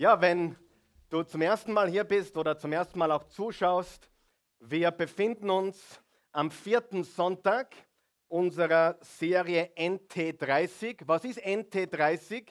Ja, wenn du zum ersten Mal hier bist oder zum ersten Mal auch zuschaust, wir befinden uns am vierten Sonntag unserer Serie NT30. Was ist NT30?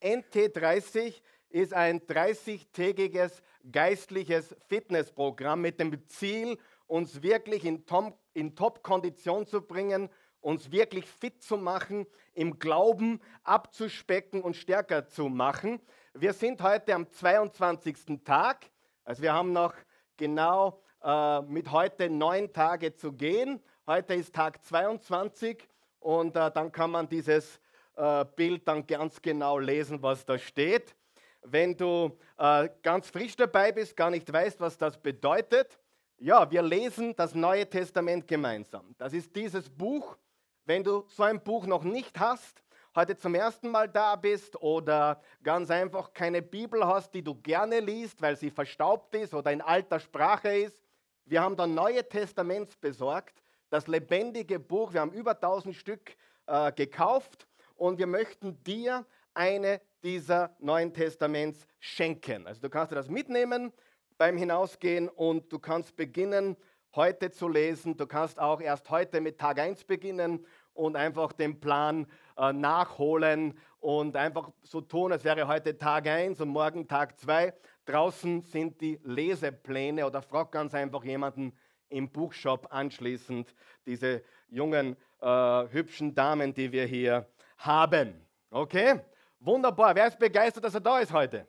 NT30 ist ein 30-tägiges geistliches Fitnessprogramm mit dem Ziel, uns wirklich in, Top-Kondition zu bringen, uns wirklich fit zu machen, im Glauben abzuspecken und stärker zu machen. Wir sind heute am 22. Tag. Also wir haben noch genau äh, mit heute neun Tage zu gehen. Heute ist Tag 22 und äh, dann kann man dieses äh, Bild dann ganz genau lesen, was da steht. Wenn du äh, ganz frisch dabei bist, gar nicht weißt, was das bedeutet, ja, wir lesen das Neue Testament gemeinsam. Das ist dieses Buch. Wenn du so ein Buch noch nicht hast, heute zum ersten Mal da bist oder ganz einfach keine Bibel hast, die du gerne liest, weil sie verstaubt ist oder in alter Sprache ist. Wir haben da Neue Testaments besorgt, das lebendige Buch. Wir haben über 1000 Stück äh, gekauft und wir möchten dir eine dieser Neuen Testaments schenken. Also du kannst dir das mitnehmen beim Hinausgehen und du kannst beginnen, heute zu lesen. Du kannst auch erst heute mit Tag 1 beginnen und einfach den Plan äh, nachholen und einfach so tun, als wäre heute Tag 1 und morgen Tag 2. Draußen sind die Lesepläne oder frag ganz einfach jemanden im Buchshop anschließend, diese jungen, äh, hübschen Damen, die wir hier haben. Okay? Wunderbar. Wer ist begeistert, dass er da ist heute?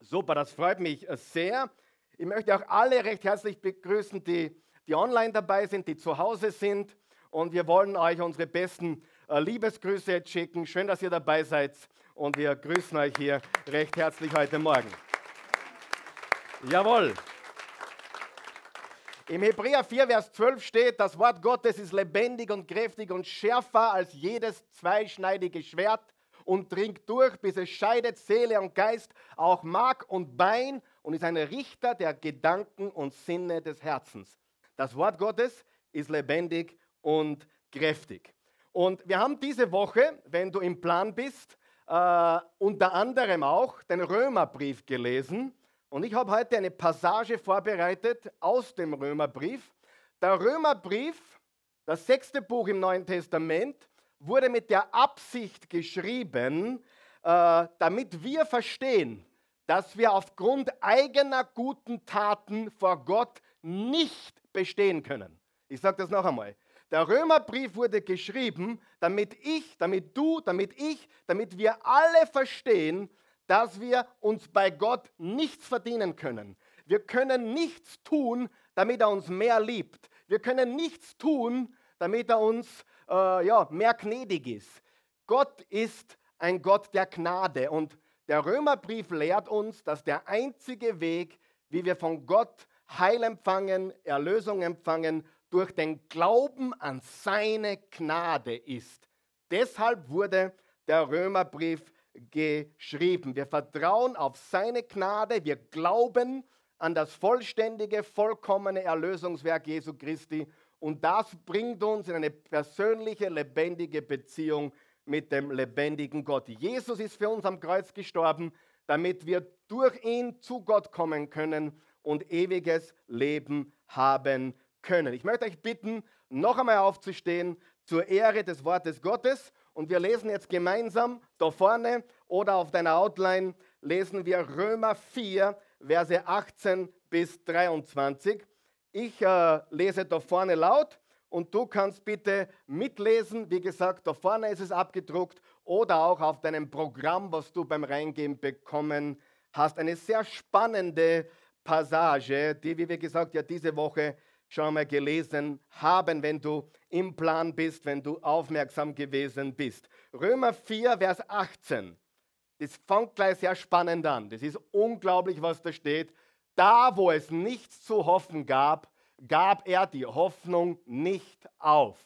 Super, das freut mich sehr. Ich möchte auch alle recht herzlich begrüßen, die, die online dabei sind, die zu Hause sind. Und wir wollen euch unsere besten äh, Liebesgrüße schicken. Schön, dass ihr dabei seid. Und wir grüßen euch hier recht herzlich heute Morgen. Jawohl. Im Hebräer 4, Vers 12 steht, das Wort Gottes ist lebendig und kräftig und schärfer als jedes zweischneidige Schwert und dringt durch, bis es scheidet Seele und Geist, auch Mark und Bein und ist ein Richter der Gedanken und Sinne des Herzens. Das Wort Gottes ist lebendig und kräftig. Und wir haben diese Woche, wenn du im Plan bist, äh, unter anderem auch den Römerbrief gelesen. Und ich habe heute eine Passage vorbereitet aus dem Römerbrief. Der Römerbrief, das sechste Buch im Neuen Testament, wurde mit der Absicht geschrieben, äh, damit wir verstehen, dass wir aufgrund eigener guten Taten vor Gott nicht bestehen können. Ich sage das noch einmal. Der Römerbrief wurde geschrieben, damit ich, damit du, damit ich, damit wir alle verstehen, dass wir uns bei Gott nichts verdienen können. Wir können nichts tun, damit er uns mehr liebt. Wir können nichts tun, damit er uns äh, ja, mehr gnädig ist. Gott ist ein Gott der Gnade und der Römerbrief lehrt uns, dass der einzige Weg, wie wir von Gott Heil empfangen, Erlösung empfangen, durch den Glauben an seine Gnade ist. Deshalb wurde der Römerbrief geschrieben. Wir vertrauen auf seine Gnade, wir glauben an das vollständige, vollkommene Erlösungswerk Jesu Christi und das bringt uns in eine persönliche, lebendige Beziehung mit dem lebendigen Gott. Jesus ist für uns am Kreuz gestorben, damit wir durch ihn zu Gott kommen können und ewiges Leben haben können. Ich möchte euch bitten, noch einmal aufzustehen zur Ehre des Wortes Gottes. Und wir lesen jetzt gemeinsam da vorne oder auf deiner Outline lesen wir Römer 4, Verse 18 bis 23. Ich äh, lese da vorne laut und du kannst bitte mitlesen. Wie gesagt, da vorne ist es abgedruckt oder auch auf deinem Programm, was du beim Reingehen bekommen hast. Eine sehr spannende Passage, die, wie wir gesagt, ja diese Woche schon einmal gelesen haben, wenn du im Plan bist, wenn du aufmerksam gewesen bist. Römer 4, Vers 18. Das fängt gleich sehr spannend an. Das ist unglaublich, was da steht. Da, wo es nichts zu hoffen gab, gab er die Hoffnung nicht auf.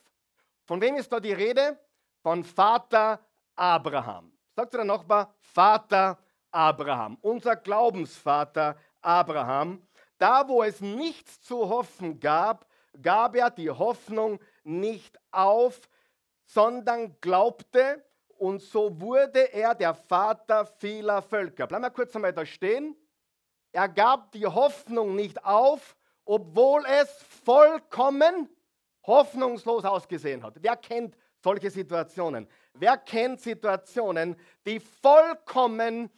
Von wem ist da die Rede? Von Vater Abraham. Sagt der Nachbar, Vater Abraham, unser Glaubensvater Abraham. Da, wo es nichts zu hoffen gab, gab er die Hoffnung nicht auf, sondern glaubte und so wurde er der Vater vieler Völker. Bleiben wir kurz einmal da stehen. Er gab die Hoffnung nicht auf, obwohl es vollkommen hoffnungslos ausgesehen hat. Wer kennt solche Situationen? Wer kennt Situationen, die vollkommen,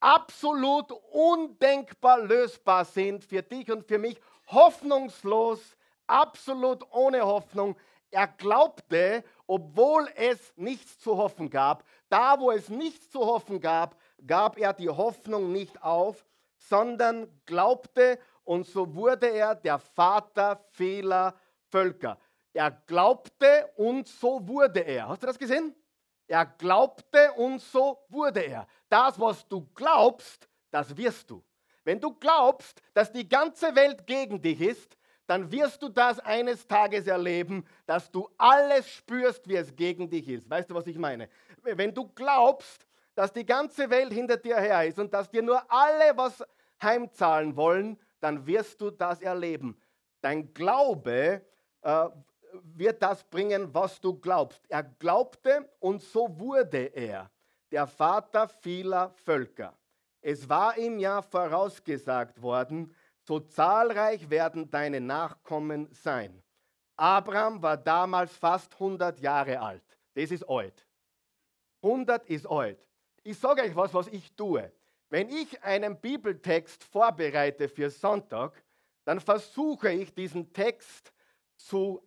absolut undenkbar lösbar sind für dich und für mich? Hoffnungslos, absolut ohne Hoffnung. Er glaubte, obwohl es nichts zu hoffen gab. Da, wo es nichts zu hoffen gab, gab er die Hoffnung nicht auf, sondern glaubte und so wurde er der Vater vieler Völker. Er glaubte und so wurde er. Hast du das gesehen? Er glaubte und so wurde er. Das, was du glaubst, das wirst du. Wenn du glaubst, dass die ganze Welt gegen dich ist, dann wirst du das eines Tages erleben, dass du alles spürst, wie es gegen dich ist. Weißt du, was ich meine? Wenn du glaubst, dass die ganze Welt hinter dir her ist und dass dir nur alle was heimzahlen wollen, dann wirst du das erleben. Dein Glaube äh, wird das bringen, was du glaubst. Er glaubte und so wurde er, der Vater vieler Völker. Es war ihm ja vorausgesagt worden, so zahlreich werden deine Nachkommen sein. Abraham war damals fast 100 Jahre alt. Das ist alt. 100 ist alt. Ich sage euch was, was ich tue. Wenn ich einen Bibeltext vorbereite für Sonntag, dann versuche ich diesen Text zu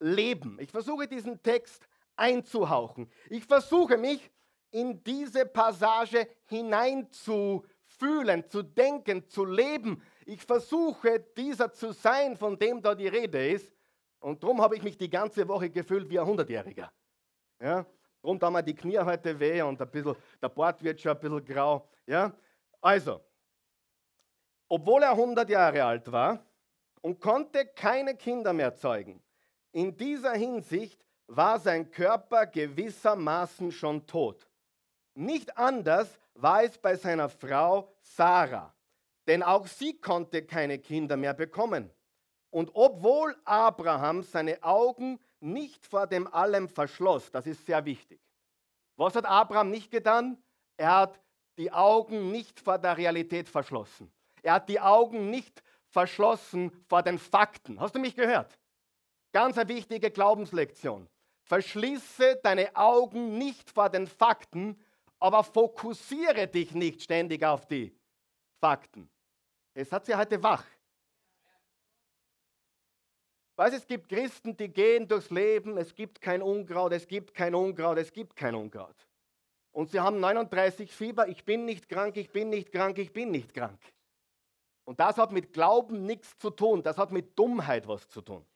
leben. Ich versuche diesen Text einzuhauchen. Ich versuche mich in diese Passage hineinzufühlen, zu denken, zu leben. Ich versuche dieser zu sein, von dem da die Rede ist. Und darum habe ich mich die ganze Woche gefühlt wie ein Hundertjähriger. Ja? Darum haben mir die Knie heute weh und ein bisschen, der Bart wird schon ein bisschen grau. Ja? Also, obwohl er 100 Jahre alt war und konnte keine Kinder mehr zeugen, in dieser Hinsicht war sein Körper gewissermaßen schon tot. Nicht anders war es bei seiner Frau Sarah, denn auch sie konnte keine Kinder mehr bekommen. Und obwohl Abraham seine Augen nicht vor dem allem verschloss, das ist sehr wichtig. Was hat Abraham nicht getan? Er hat die Augen nicht vor der Realität verschlossen. Er hat die Augen nicht verschlossen vor den Fakten. Hast du mich gehört? Ganz eine wichtige Glaubenslektion. Verschließe deine Augen nicht vor den Fakten, aber fokussiere dich nicht ständig auf die Fakten. Es hat sie heute wach. Weißt, es gibt Christen, die gehen durchs Leben, es gibt kein Unkraut, es gibt kein Unkraut, es gibt kein Unkraut. Und sie haben 39 Fieber, ich bin nicht krank, ich bin nicht krank, ich bin nicht krank. Und das hat mit Glauben nichts zu tun, das hat mit Dummheit was zu tun.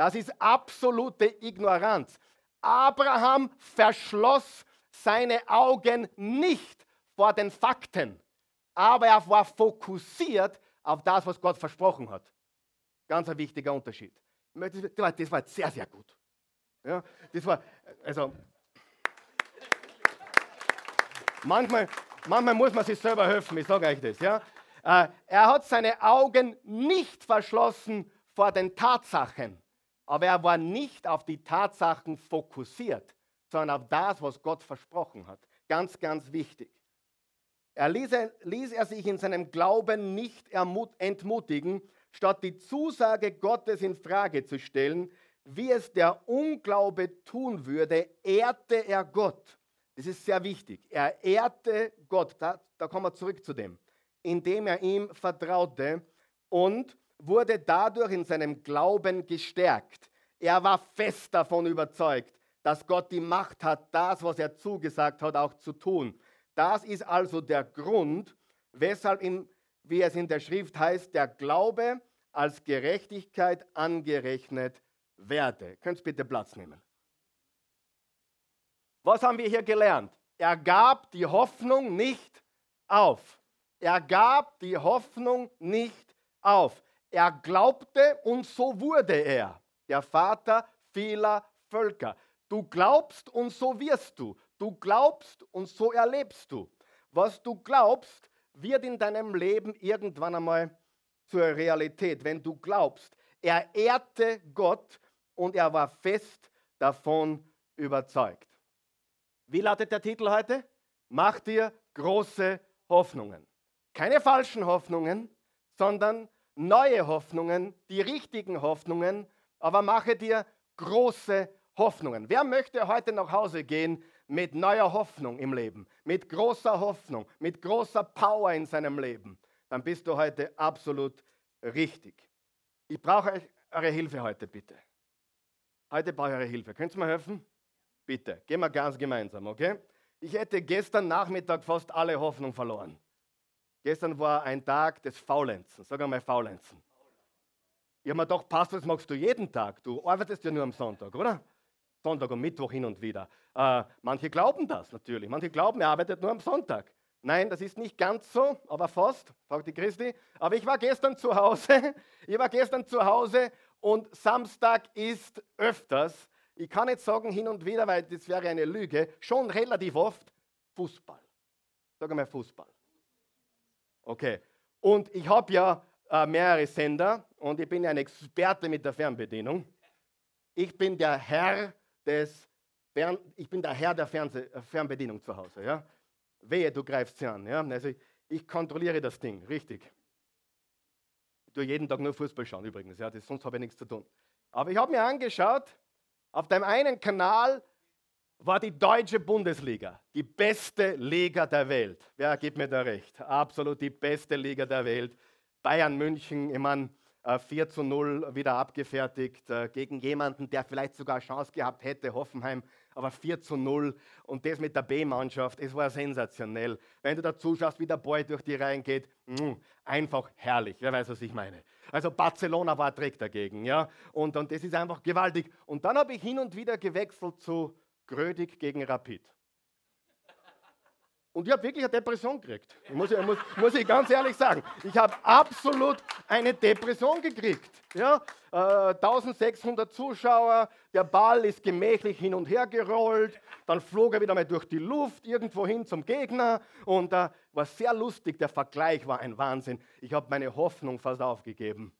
Das ist absolute Ignoranz. Abraham verschloss seine Augen nicht vor den Fakten, aber er war fokussiert auf das, was Gott versprochen hat. Ganz ein wichtiger Unterschied. Das war sehr, sehr gut. Ja, das war, also, manchmal, manchmal muss man sich selber helfen, ich sage euch das. Ja. Äh, er hat seine Augen nicht verschlossen vor den Tatsachen, aber er war nicht auf die Tatsachen fokussiert, sondern auf das, was Gott versprochen hat. Ganz, ganz wichtig. Er ließ, ließ er sich in seinem Glauben nicht entmutigen, statt die Zusage Gottes in Frage zu stellen, wie es der Unglaube tun würde, ehrte er Gott. Das ist sehr wichtig. Er ehrte Gott. Da, da kommen wir zurück zu dem. Indem er ihm vertraute und wurde dadurch in seinem Glauben gestärkt. Er war fest davon überzeugt, dass Gott die Macht hat, das, was er zugesagt hat, auch zu tun. Das ist also der Grund, weshalb, ihm, wie es in der Schrift heißt, der Glaube als Gerechtigkeit angerechnet werde. Könnt bitte Platz nehmen. Was haben wir hier gelernt? Er gab die Hoffnung nicht auf. Er gab die Hoffnung nicht auf. Er glaubte und so wurde er, der Vater vieler Völker. Du glaubst und so wirst du. Du glaubst und so erlebst du. Was du glaubst, wird in deinem Leben irgendwann einmal zur Realität, wenn du glaubst. Er ehrte Gott und er war fest davon überzeugt. Wie lautet der Titel heute? Mach dir große Hoffnungen. Keine falschen Hoffnungen, sondern neue Hoffnungen, die richtigen Hoffnungen, aber mache dir große Hoffnungen. Wer möchte heute nach Hause gehen mit neuer Hoffnung im Leben, mit großer Hoffnung, mit großer Power in seinem Leben? Dann bist du heute absolut richtig. Ich brauche eure Hilfe heute, bitte. Heute brauche ich eure Hilfe. Könnt ihr mir helfen? Bitte, gehen wir ganz gemeinsam, okay? Ich hätte gestern Nachmittag fast alle Hoffnung verloren. Gestern war ein Tag des Faulenzen. Sag einmal Faulenzen. Ich habe mir gedacht, Pastor, das machst du jeden Tag. Du arbeitest ja nur am Sonntag, oder? Sonntag und Mittwoch hin und wieder. Äh, manche glauben das natürlich. Manche glauben, er arbeitet nur am Sonntag. Nein, das ist nicht ganz so, aber fast, fragt die Christi. Aber ich war gestern zu Hause. Ich war gestern zu Hause und Samstag ist öfters, ich kann nicht sagen hin und wieder, weil das wäre eine Lüge, schon relativ oft Fußball. Sag mal Fußball. Okay. Und ich habe ja äh, mehrere Sender und ich bin ja ein Experte mit der Fernbedienung. Ich bin der Herr des Fern ich bin der Herr der Fernseh äh, Fernbedienung zu Hause. Ja? Wehe, du greifst sie an. Ja? Also ich, ich kontrolliere das Ding, richtig. Ich tue jeden Tag nur Fußball schauen übrigens, ja? das, sonst habe ich nichts zu tun. Aber ich habe mir angeschaut, auf deinem einen Kanal war die deutsche Bundesliga die beste Liga der Welt. Wer gibt mir da recht? Absolut die beste Liga der Welt. Bayern München, ich meine, 4 zu 0 wieder abgefertigt äh, gegen jemanden, der vielleicht sogar Chance gehabt hätte, Hoffenheim, aber 4 zu 0 und das mit der B-Mannschaft, es war sensationell. Wenn du da zuschaust, wie der Boy durch die Reihen geht, mh, einfach herrlich, wer weiß, was ich meine. Also Barcelona war Trick dagegen, ja, und, und das ist einfach gewaltig. Und dann habe ich hin und wieder gewechselt zu Grödig gegen Rapid. Und ich habe wirklich eine Depression gekriegt. Muss ich, muss, muss ich ganz ehrlich sagen. Ich habe absolut eine Depression gekriegt. Ja? Äh, 1600 Zuschauer, der Ball ist gemächlich hin und her gerollt, dann flog er wieder mal durch die Luft irgendwo hin zum Gegner und äh, war sehr lustig. Der Vergleich war ein Wahnsinn. Ich habe meine Hoffnung fast aufgegeben,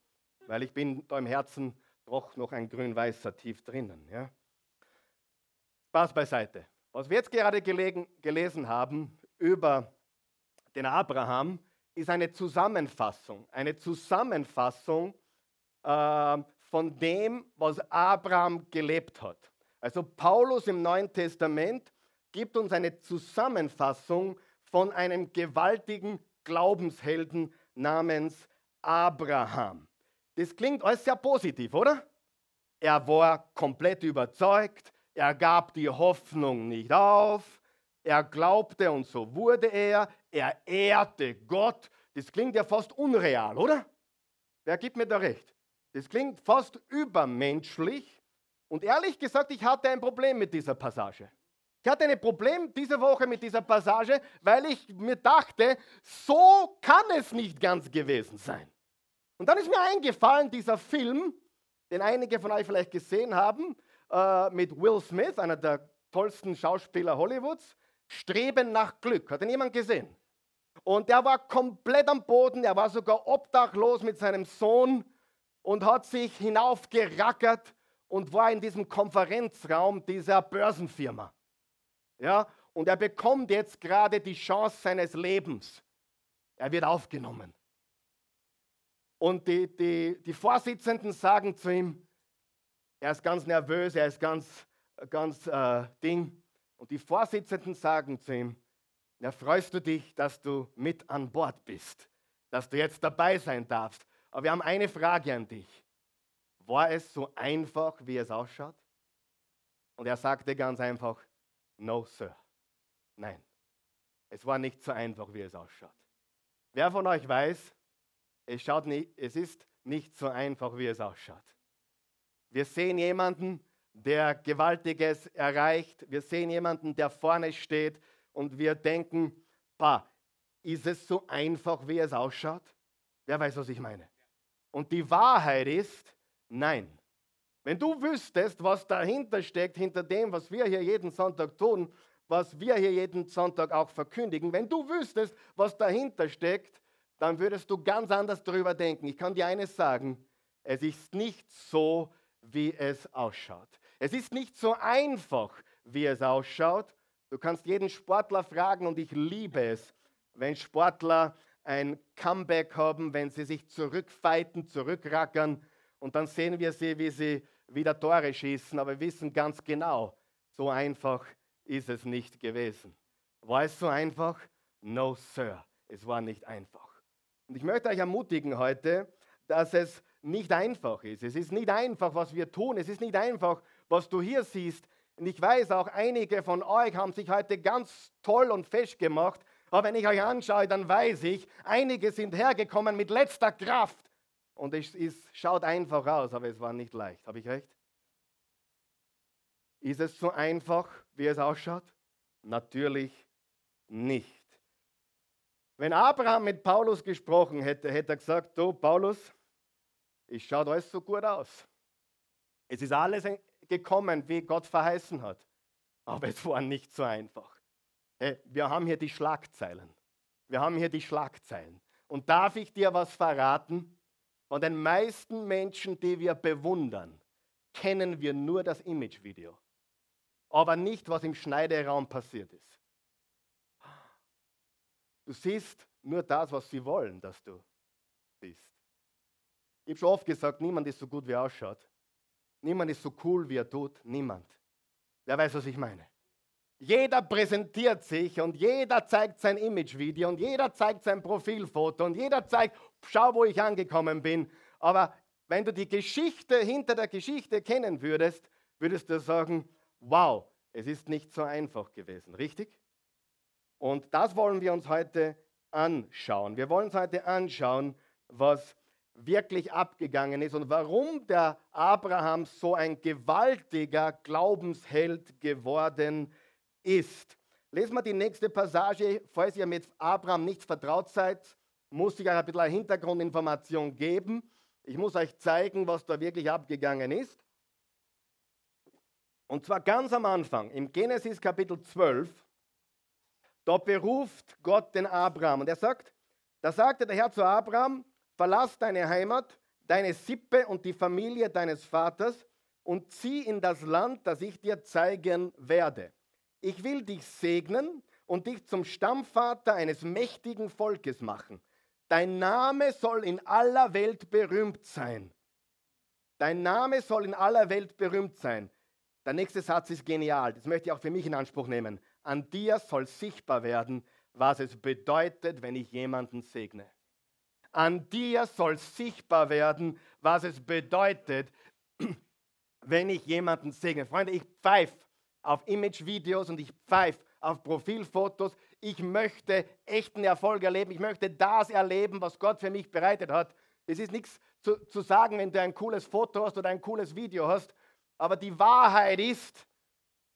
weil ich bin da im Herzen doch noch ein grün-weißer tief drinnen. Ja? Spaß beiseite. Was wir jetzt gerade gelegen, gelesen haben über den Abraham, ist eine Zusammenfassung. Eine Zusammenfassung äh, von dem, was Abraham gelebt hat. Also Paulus im Neuen Testament gibt uns eine Zusammenfassung von einem gewaltigen Glaubenshelden namens Abraham. Das klingt alles sehr positiv, oder? Er war komplett überzeugt, er gab die Hoffnung nicht auf, er glaubte und so wurde er, er ehrte Gott. Das klingt ja fast unreal, oder? Wer gibt mir da recht? Das klingt fast übermenschlich. Und ehrlich gesagt, ich hatte ein Problem mit dieser Passage. Ich hatte ein Problem diese Woche mit dieser Passage, weil ich mir dachte, so kann es nicht ganz gewesen sein. Und dann ist mir eingefallen, dieser Film, den einige von euch vielleicht gesehen haben, äh, mit Will Smith, einer der tollsten Schauspieler Hollywoods, Streben nach Glück. Hat ihn jemand gesehen? Und der war komplett am Boden, er war sogar obdachlos mit seinem Sohn und hat sich hinaufgerackert und war in diesem Konferenzraum dieser Börsenfirma. Ja, und er bekommt jetzt gerade die Chance seines Lebens. Er wird aufgenommen. Und die, die, die Vorsitzenden sagen zu ihm, er ist ganz nervös, er ist ganz, ganz äh, Ding. Und die Vorsitzenden sagen zu ihm, ja, freust du dich, dass du mit an Bord bist, dass du jetzt dabei sein darfst. Aber wir haben eine Frage an dich. War es so einfach, wie es ausschaut? Und er sagte ganz einfach, no, Sir. Nein, es war nicht so einfach, wie es ausschaut. Wer von euch weiß, es, schaut nicht, es ist nicht so einfach, wie es ausschaut. Wir sehen jemanden, der Gewaltiges erreicht. Wir sehen jemanden, der vorne steht und wir denken, bah, ist es so einfach, wie es ausschaut? Wer weiß, was ich meine? Und die Wahrheit ist, nein. Wenn du wüsstest, was dahinter steckt, hinter dem, was wir hier jeden Sonntag tun, was wir hier jeden Sonntag auch verkündigen, wenn du wüsstest, was dahinter steckt, dann würdest du ganz anders darüber denken. Ich kann dir eines sagen, es ist nicht so, wie es ausschaut. Es ist nicht so einfach, wie es ausschaut, Du kannst jeden Sportler fragen und ich liebe es, wenn Sportler ein Comeback haben, wenn sie sich zurückfighten, zurückrackern und dann sehen wir sie, wie sie wieder Tore schießen, aber wir wissen ganz genau, so einfach ist es nicht gewesen. War es so einfach? No, Sir, es war nicht einfach. Und ich möchte euch ermutigen heute, dass es nicht einfach ist. Es ist nicht einfach, was wir tun. Es ist nicht einfach, was du hier siehst. Und ich weiß auch, einige von euch haben sich heute ganz toll und fest gemacht. Aber wenn ich euch anschaue, dann weiß ich, einige sind hergekommen mit letzter Kraft. Und es ist, schaut einfach aus, aber es war nicht leicht. Habe ich recht? Ist es so einfach, wie es ausschaut? Natürlich nicht. Wenn Abraham mit Paulus gesprochen hätte, hätte er gesagt, du Paulus, es schaut alles so gut aus. Es ist alles gekommen, wie Gott verheißen hat. Aber es war nicht so einfach. Hey, wir haben hier die Schlagzeilen. Wir haben hier die Schlagzeilen. Und darf ich dir was verraten? Von den meisten Menschen, die wir bewundern, kennen wir nur das Imagevideo. Aber nicht, was im Schneideraum passiert ist. Du siehst nur das, was sie wollen, dass du siehst. Ich habe schon oft gesagt, niemand ist so gut, wie er ausschaut. Niemand ist so cool, wie er tut. Niemand. Wer weiß, was ich meine? Jeder präsentiert sich und jeder zeigt sein Imagevideo und jeder zeigt sein Profilfoto und jeder zeigt, schau, wo ich angekommen bin. Aber wenn du die Geschichte hinter der Geschichte kennen würdest, würdest du sagen, wow, es ist nicht so einfach gewesen, richtig? Und das wollen wir uns heute anschauen. Wir wollen uns heute anschauen, was wirklich abgegangen ist und warum der Abraham so ein gewaltiger Glaubensheld geworden ist. Lesen wir die nächste Passage. Falls ihr mit Abraham nicht vertraut seid, muss ich euch ein bisschen Hintergrundinformation geben. Ich muss euch zeigen, was da wirklich abgegangen ist. Und zwar ganz am Anfang, im Genesis Kapitel 12, da beruft Gott den Abraham und er sagt, da sagte der Herr zu Abraham, verlass deine Heimat, deine Sippe und die Familie deines Vaters und zieh in das Land, das ich dir zeigen werde. Ich will dich segnen und dich zum Stammvater eines mächtigen Volkes machen. Dein Name soll in aller Welt berühmt sein. Dein Name soll in aller Welt berühmt sein. Der nächste Satz ist genial. Das möchte ich auch für mich in Anspruch nehmen. An dir soll sichtbar werden, was es bedeutet, wenn ich jemanden segne. An dir soll sichtbar werden, was es bedeutet, wenn ich jemanden segne. Freunde, ich pfeife auf Imagevideos und ich pfeife auf Profilfotos. Ich möchte echten Erfolg erleben. Ich möchte das erleben, was Gott für mich bereitet hat. Es ist nichts zu, zu sagen, wenn du ein cooles Foto hast oder ein cooles Video hast. Aber die Wahrheit ist,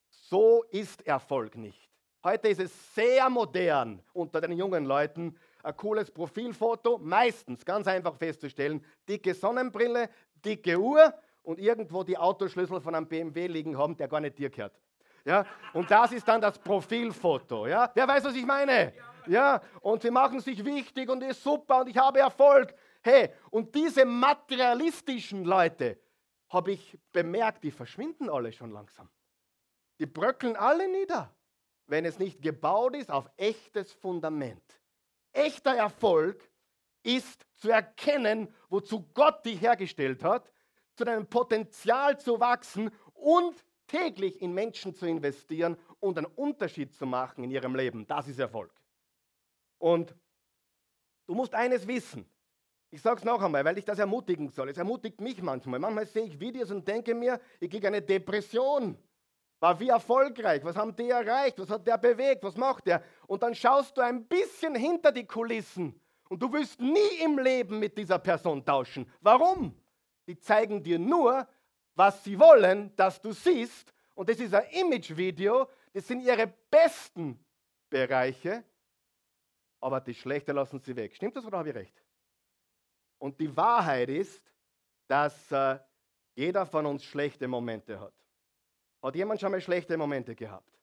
so ist Erfolg nicht. Heute ist es sehr modern unter den jungen Leuten, ein cooles Profilfoto, meistens ganz einfach festzustellen, dicke Sonnenbrille, dicke Uhr und irgendwo die Autoschlüssel von einem BMW liegen haben, der gar nicht dir gehört. Ja? Und das ist dann das Profilfoto. Ja? Wer weiß, was ich meine? Ja? Und sie machen sich wichtig und ist super und ich habe Erfolg. Hey, und diese materialistischen Leute, habe ich bemerkt, die verschwinden alle schon langsam. Die bröckeln alle nieder, wenn es nicht gebaut ist auf echtes Fundament. Echter Erfolg ist zu erkennen, wozu Gott dich hergestellt hat, zu deinem Potenzial zu wachsen und täglich in Menschen zu investieren und einen Unterschied zu machen in ihrem Leben. Das ist Erfolg. Und du musst eines wissen. Ich sage es noch einmal, weil ich das ermutigen soll. Es ermutigt mich manchmal. Manchmal sehe ich Videos und denke mir, ich kriege eine Depression. War wie erfolgreich? Was haben die erreicht? Was hat der bewegt? Was macht der? Und dann schaust du ein bisschen hinter die Kulissen und du willst nie im Leben mit dieser Person tauschen. Warum? Die zeigen dir nur, was sie wollen, dass du siehst. Und das ist ein Image-Video. Das sind ihre besten Bereiche. Aber das Schlechte lassen sie weg. Stimmt das oder habe ich recht? Und die Wahrheit ist, dass äh, jeder von uns schlechte Momente hat. Hat jemand schon mal schlechte Momente gehabt?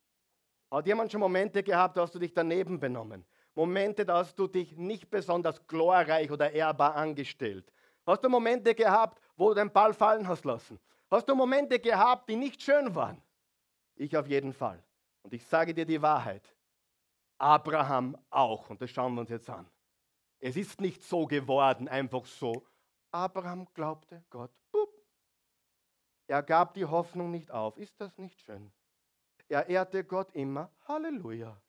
Hat jemand schon Momente gehabt, da hast du dich daneben benommen? Momente, da hast du dich nicht besonders glorreich oder ehrbar angestellt? Hast du Momente gehabt, wo du den Ball fallen hast lassen? Hast du Momente gehabt, die nicht schön waren? Ich auf jeden Fall. Und ich sage dir die Wahrheit. Abraham auch. Und das schauen wir uns jetzt an. Es ist nicht so geworden, einfach so. Abraham glaubte Gott. Er gab die Hoffnung nicht auf. Ist das nicht schön? Er ehrte Gott immer. Halleluja.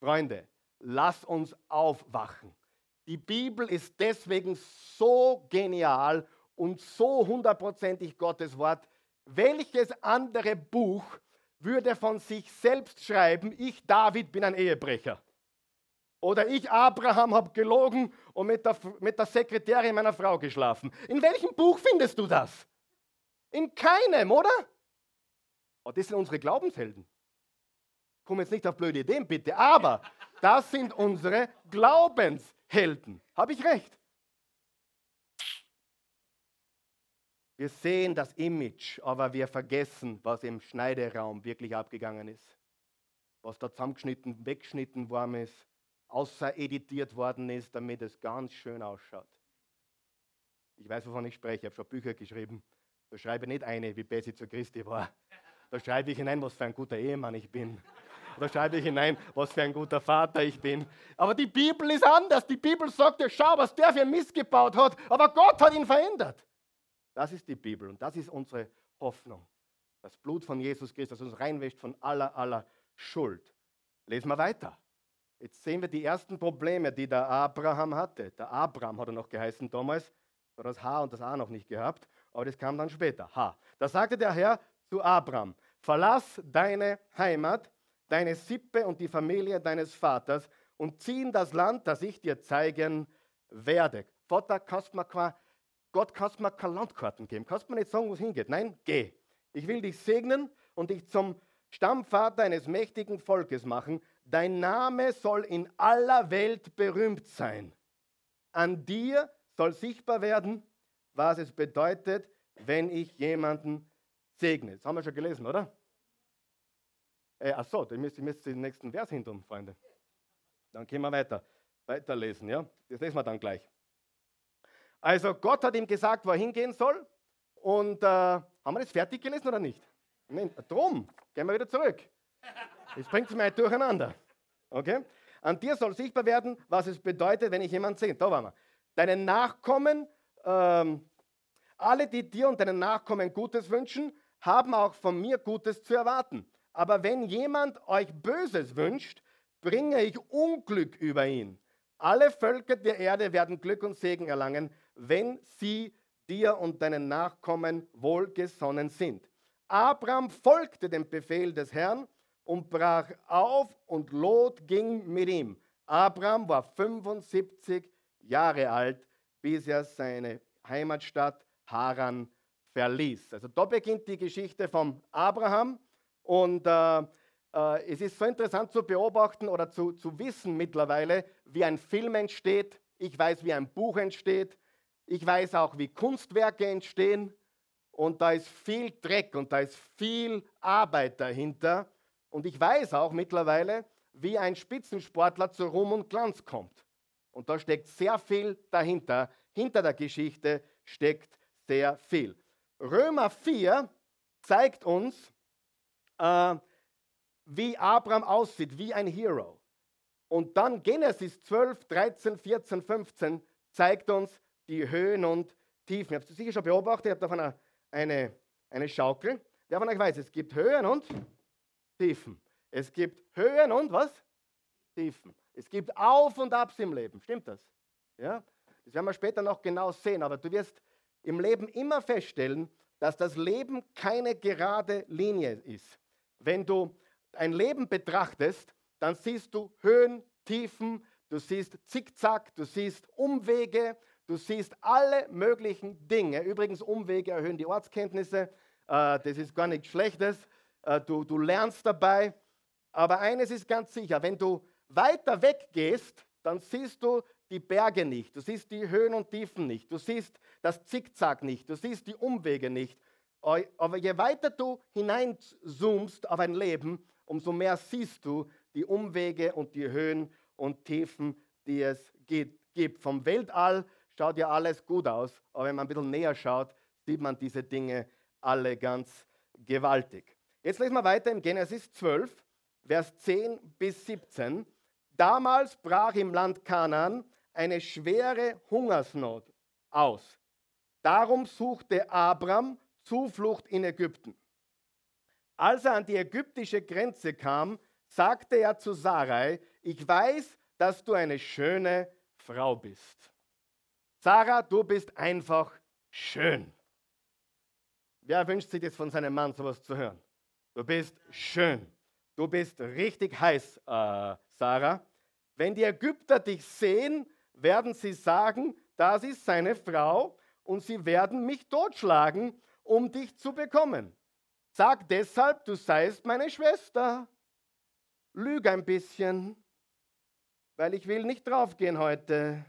Freunde, lass uns aufwachen. Die Bibel ist deswegen so genial und so hundertprozentig Gottes Wort. Welches andere Buch würde von sich selbst schreiben, ich David bin ein Ehebrecher? Oder ich Abraham habe gelogen und mit der, mit der Sekretärin meiner Frau geschlafen. In welchem Buch findest du das? In keinem, oder? Oh, das sind unsere Glaubenshelden. Komm jetzt nicht auf blöde Ideen, bitte. Aber das sind unsere Glaubenshelden. Habe ich recht? Wir sehen das Image, aber wir vergessen, was im Schneideraum wirklich abgegangen ist. Was da zusammengeschnitten, weggeschnitten worden ist, außer editiert worden ist, damit es ganz schön ausschaut. Ich weiß, wovon ich spreche. Ich habe schon Bücher geschrieben. Da schreibe ich nicht eine, wie Bessie zu Christi war. Da schreibe ich hinein, was für ein guter Ehemann ich bin. Da schreibe ich hinein, was für ein guter Vater ich bin. Aber die Bibel ist anders. Die Bibel sagt dir, schau, was der für ein Mist gebaut hat. Aber Gott hat ihn verändert. Das ist die Bibel und das ist unsere Hoffnung. Das Blut von Jesus Christus, das uns reinwäscht von aller, aller Schuld. Lesen wir weiter. Jetzt sehen wir die ersten Probleme, die der Abraham hatte. Der Abraham hat er noch geheißen damals. Hat das H und das A noch nicht gehabt, aber das kam dann später. H. Da sagte der Herr zu Abraham: Verlass deine Heimat, deine Sippe und die Familie deines Vaters und zieh in das Land, das ich dir zeigen werde. Vater, kannst mir Gott, kannst mir keine Landkarten geben? Kannst mir nicht sagen, wo es hingeht? Nein, geh. Ich will dich segnen und dich zum Stammvater eines mächtigen Volkes machen. Dein Name soll in aller Welt berühmt sein. An dir soll sichtbar werden, was es bedeutet, wenn ich jemanden segne. Das haben wir schon gelesen, oder? Äh, ach so, ihr müsst, ihr müsst den nächsten Vers hintun, Freunde. Dann können wir weiter, weiterlesen, ja? Das lesen wir dann gleich. Also Gott hat ihm gesagt, wo er hingehen soll. Und äh, haben wir das fertig gelesen oder nicht? Moment, drum, gehen wir wieder zurück. Jetzt bringt es mir durcheinander. Okay? An dir soll sichtbar werden, was es bedeutet, wenn ich jemanden sehe. Da waren wir. Deine Nachkommen, ähm, alle, die dir und deinen Nachkommen Gutes wünschen, haben auch von mir Gutes zu erwarten. Aber wenn jemand euch Böses wünscht, bringe ich Unglück über ihn. Alle Völker der Erde werden Glück und Segen erlangen, wenn sie dir und deinen Nachkommen wohlgesonnen sind. Abraham folgte dem Befehl des Herrn und brach auf und Lot ging mit ihm. Abraham war 75 Jahre alt, bis er seine Heimatstadt Haran verließ. Also da beginnt die Geschichte von Abraham und äh, äh, es ist so interessant zu beobachten oder zu, zu wissen mittlerweile, wie ein Film entsteht. Ich weiß, wie ein Buch entsteht. Ich weiß auch, wie Kunstwerke entstehen und da ist viel Dreck und da ist viel Arbeit dahinter. Und ich weiß auch mittlerweile, wie ein Spitzensportler zu Ruhm und Glanz kommt. Und da steckt sehr viel dahinter. Hinter der Geschichte steckt sehr viel. Römer 4 zeigt uns, äh, wie Abraham aussieht, wie ein Hero. Und dann Genesis 12, 13, 14, 15 zeigt uns, die Höhen und Tiefen. Ihr habt es sicher schon beobachtet, ihr habt auf einer eine, eine Schaukel. Wer von euch weiß, es gibt Höhen und Tiefen. Es gibt Höhen und was? Tiefen. Es gibt Auf und Abs im Leben. Stimmt das? Ja? Das werden wir später noch genau sehen. Aber du wirst im Leben immer feststellen, dass das Leben keine gerade Linie ist. Wenn du ein Leben betrachtest, dann siehst du Höhen, Tiefen, du siehst Zickzack, du siehst Umwege, Du siehst alle möglichen Dinge. Übrigens, Umwege erhöhen die Ortskenntnisse. Äh, das ist gar nichts Schlechtes. Äh, du, du lernst dabei. Aber eines ist ganz sicher, wenn du weiter weg gehst, dann siehst du die Berge nicht, du siehst die Höhen und Tiefen nicht, du siehst das Zickzack nicht, du siehst die Umwege nicht. Aber je weiter du hineinzoomst auf ein Leben, umso mehr siehst du die Umwege und die Höhen und Tiefen, die es gibt. Vom Weltall schaut ja alles gut aus, aber wenn man ein bisschen näher schaut, sieht man diese Dinge alle ganz gewaltig. Jetzt lesen wir weiter in Genesis 12 Vers 10 bis 17. Damals brach im Land Kanaan eine schwere Hungersnot aus. Darum suchte Abram Zuflucht in Ägypten. Als er an die ägyptische Grenze kam, sagte er zu Sarai, ich weiß, dass du eine schöne Frau bist. Sarah, du bist einfach schön. Wer wünscht sich das von seinem Mann, sowas zu hören? Du bist schön. Du bist richtig heiß, äh, Sarah. Wenn die Ägypter dich sehen, werden sie sagen, das ist seine Frau und sie werden mich totschlagen, um dich zu bekommen. Sag deshalb, du seist meine Schwester. Lüg ein bisschen, weil ich will nicht draufgehen heute.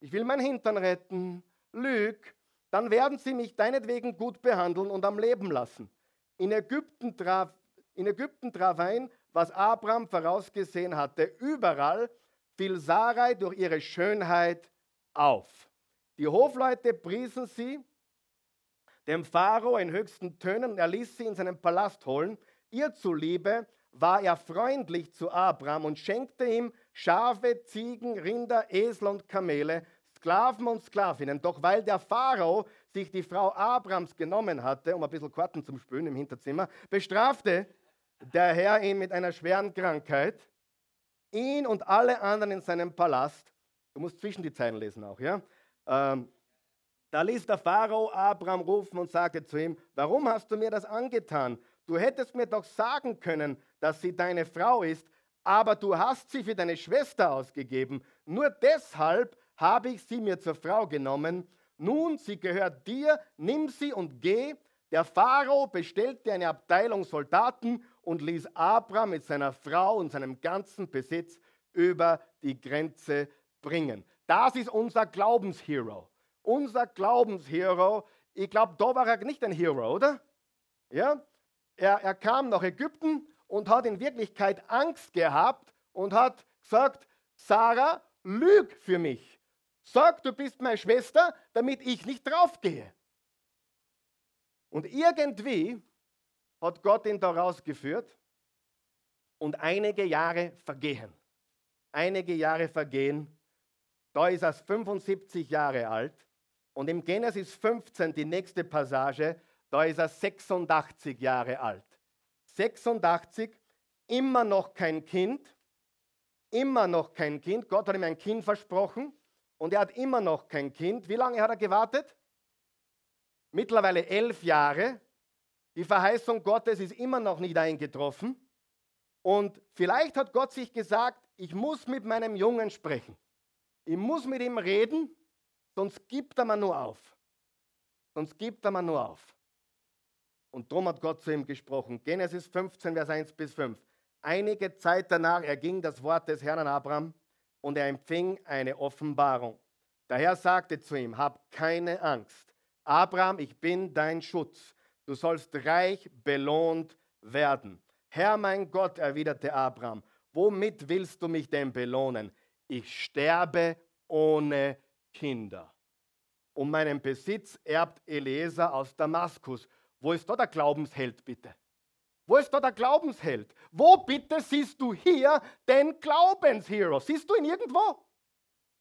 Ich will mein Hintern retten. Lüg, dann werden sie mich deinetwegen gut behandeln und am Leben lassen. In Ägypten traf, in Ägypten traf ein, was Abraham vorausgesehen hatte. Überall fiel Sarai durch ihre Schönheit auf. Die Hofleute priesen sie dem Pharao in höchsten Tönen und er ließ sie in seinen Palast holen. Ihr zuliebe war er freundlich zu Abraham und schenkte ihm Schafe, Ziegen, Rinder, Esel und Kamele, Sklaven und Sklavinnen. Doch weil der Pharao sich die Frau Abrams genommen hatte, um ein bisschen Karten zum Spülen im Hinterzimmer, bestrafte der Herr ihn mit einer schweren Krankheit, ihn und alle anderen in seinem Palast. Du musst zwischen die Zeilen lesen auch, ja? Ähm, da ließ der Pharao Abraham rufen und sagte zu ihm, warum hast du mir das angetan? Du hättest mir doch sagen können, dass sie deine Frau ist, aber du hast sie für deine Schwester ausgegeben. Nur deshalb habe ich sie mir zur Frau genommen. Nun, sie gehört dir, nimm sie und geh. Der Pharao bestellte eine Abteilung Soldaten und ließ Abraham mit seiner Frau und seinem ganzen Besitz über die Grenze bringen. Das ist unser Glaubenshero unser Glaubenshero, ich glaube, da war er nicht ein Hero, oder? Ja? Er, er kam nach Ägypten und hat in Wirklichkeit Angst gehabt und hat gesagt, Sarah, lüg für mich. Sag, du bist meine Schwester, damit ich nicht draufgehe. Und irgendwie hat Gott ihn da rausgeführt und einige Jahre vergehen. Einige Jahre vergehen. Da ist er 75 Jahre alt und im Genesis 15, die nächste Passage, da ist er 86 Jahre alt. 86, immer noch kein Kind, immer noch kein Kind. Gott hat ihm ein Kind versprochen und er hat immer noch kein Kind. Wie lange hat er gewartet? Mittlerweile elf Jahre. Die Verheißung Gottes ist immer noch nicht eingetroffen. Und vielleicht hat Gott sich gesagt, ich muss mit meinem Jungen sprechen. Ich muss mit ihm reden Sonst gibt er mir nur auf. Sonst gibt er mir nur auf. Und darum hat Gott zu ihm gesprochen. Genesis 15, Vers 1 bis 5. Einige Zeit danach erging das Wort des Herrn an Abraham und er empfing eine Offenbarung. Der Herr sagte zu ihm, hab keine Angst. Abraham, ich bin dein Schutz. Du sollst reich belohnt werden. Herr mein Gott, erwiderte Abraham, womit willst du mich denn belohnen? Ich sterbe ohne Kinder. Und meinen Besitz erbt Eliezer aus Damaskus. Wo ist da der Glaubensheld bitte? Wo ist da der Glaubensheld? Wo bitte siehst du hier den Glaubenshero? Siehst du ihn irgendwo?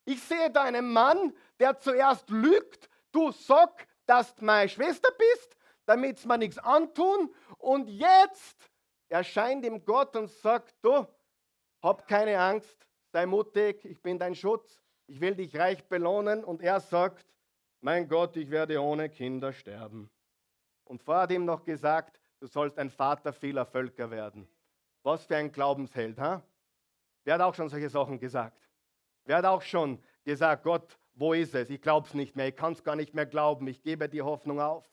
Ich sehe da einen Mann, der zuerst lügt. Du sag, dass du meine Schwester bist, damit es mir nichts antun. Und jetzt erscheint ihm Gott und sagt, du, hab keine Angst, sei mutig, ich bin dein Schutz ich will dich reich belohnen. Und er sagt, mein Gott, ich werde ohne Kinder sterben. Und vorher hat ihm noch gesagt, du sollst ein Vater vieler Völker werden. Was für ein Glaubensheld, ha? Wer hat auch schon solche Sachen gesagt? Wer hat auch schon gesagt, Gott, wo ist es? Ich glaube es nicht mehr, ich kann es gar nicht mehr glauben, ich gebe die Hoffnung auf.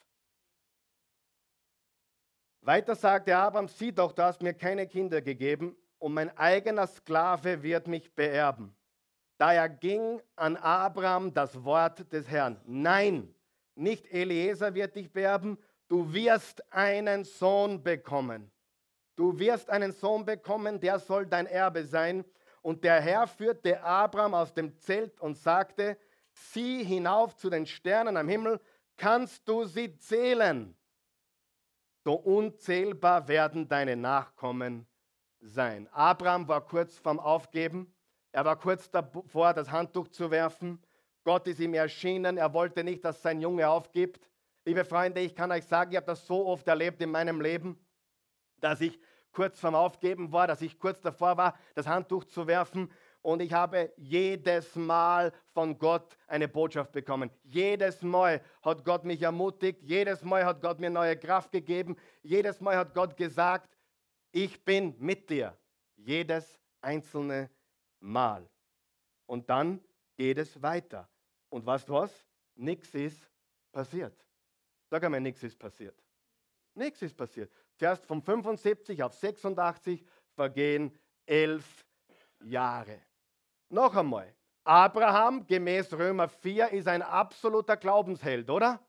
Weiter sagte Abraham, sieh doch, du hast mir keine Kinder gegeben und mein eigener Sklave wird mich beerben. Daher ging an Abraham das Wort des Herrn. Nein, nicht Eliezer wird dich beerben, du wirst einen Sohn bekommen. Du wirst einen Sohn bekommen, der soll dein Erbe sein. Und der Herr führte Abraham aus dem Zelt und sagte, sieh hinauf zu den Sternen am Himmel, kannst du sie zählen? So unzählbar werden deine Nachkommen sein. Abraham war kurz vorm Aufgeben. Er war kurz davor, das Handtuch zu werfen. Gott ist ihm erschienen. Er wollte nicht, dass sein Junge aufgibt. Liebe Freunde, ich kann euch sagen, ich habe das so oft erlebt in meinem Leben, dass ich kurz vorm Aufgeben war, dass ich kurz davor war, das Handtuch zu werfen. Und ich habe jedes Mal von Gott eine Botschaft bekommen. Jedes Mal hat Gott mich ermutigt. Jedes Mal hat Gott mir neue Kraft gegeben. Jedes Mal hat Gott gesagt, ich bin mit dir. Jedes einzelne Mal. Und dann geht es weiter. Und weißt du was? Nichts ist passiert. Sag einmal, nichts ist passiert. Nichts ist passiert. Zuerst von 75 auf 86 vergehen elf Jahre. Noch einmal, Abraham gemäß Römer 4 ist ein absoluter Glaubensheld, oder?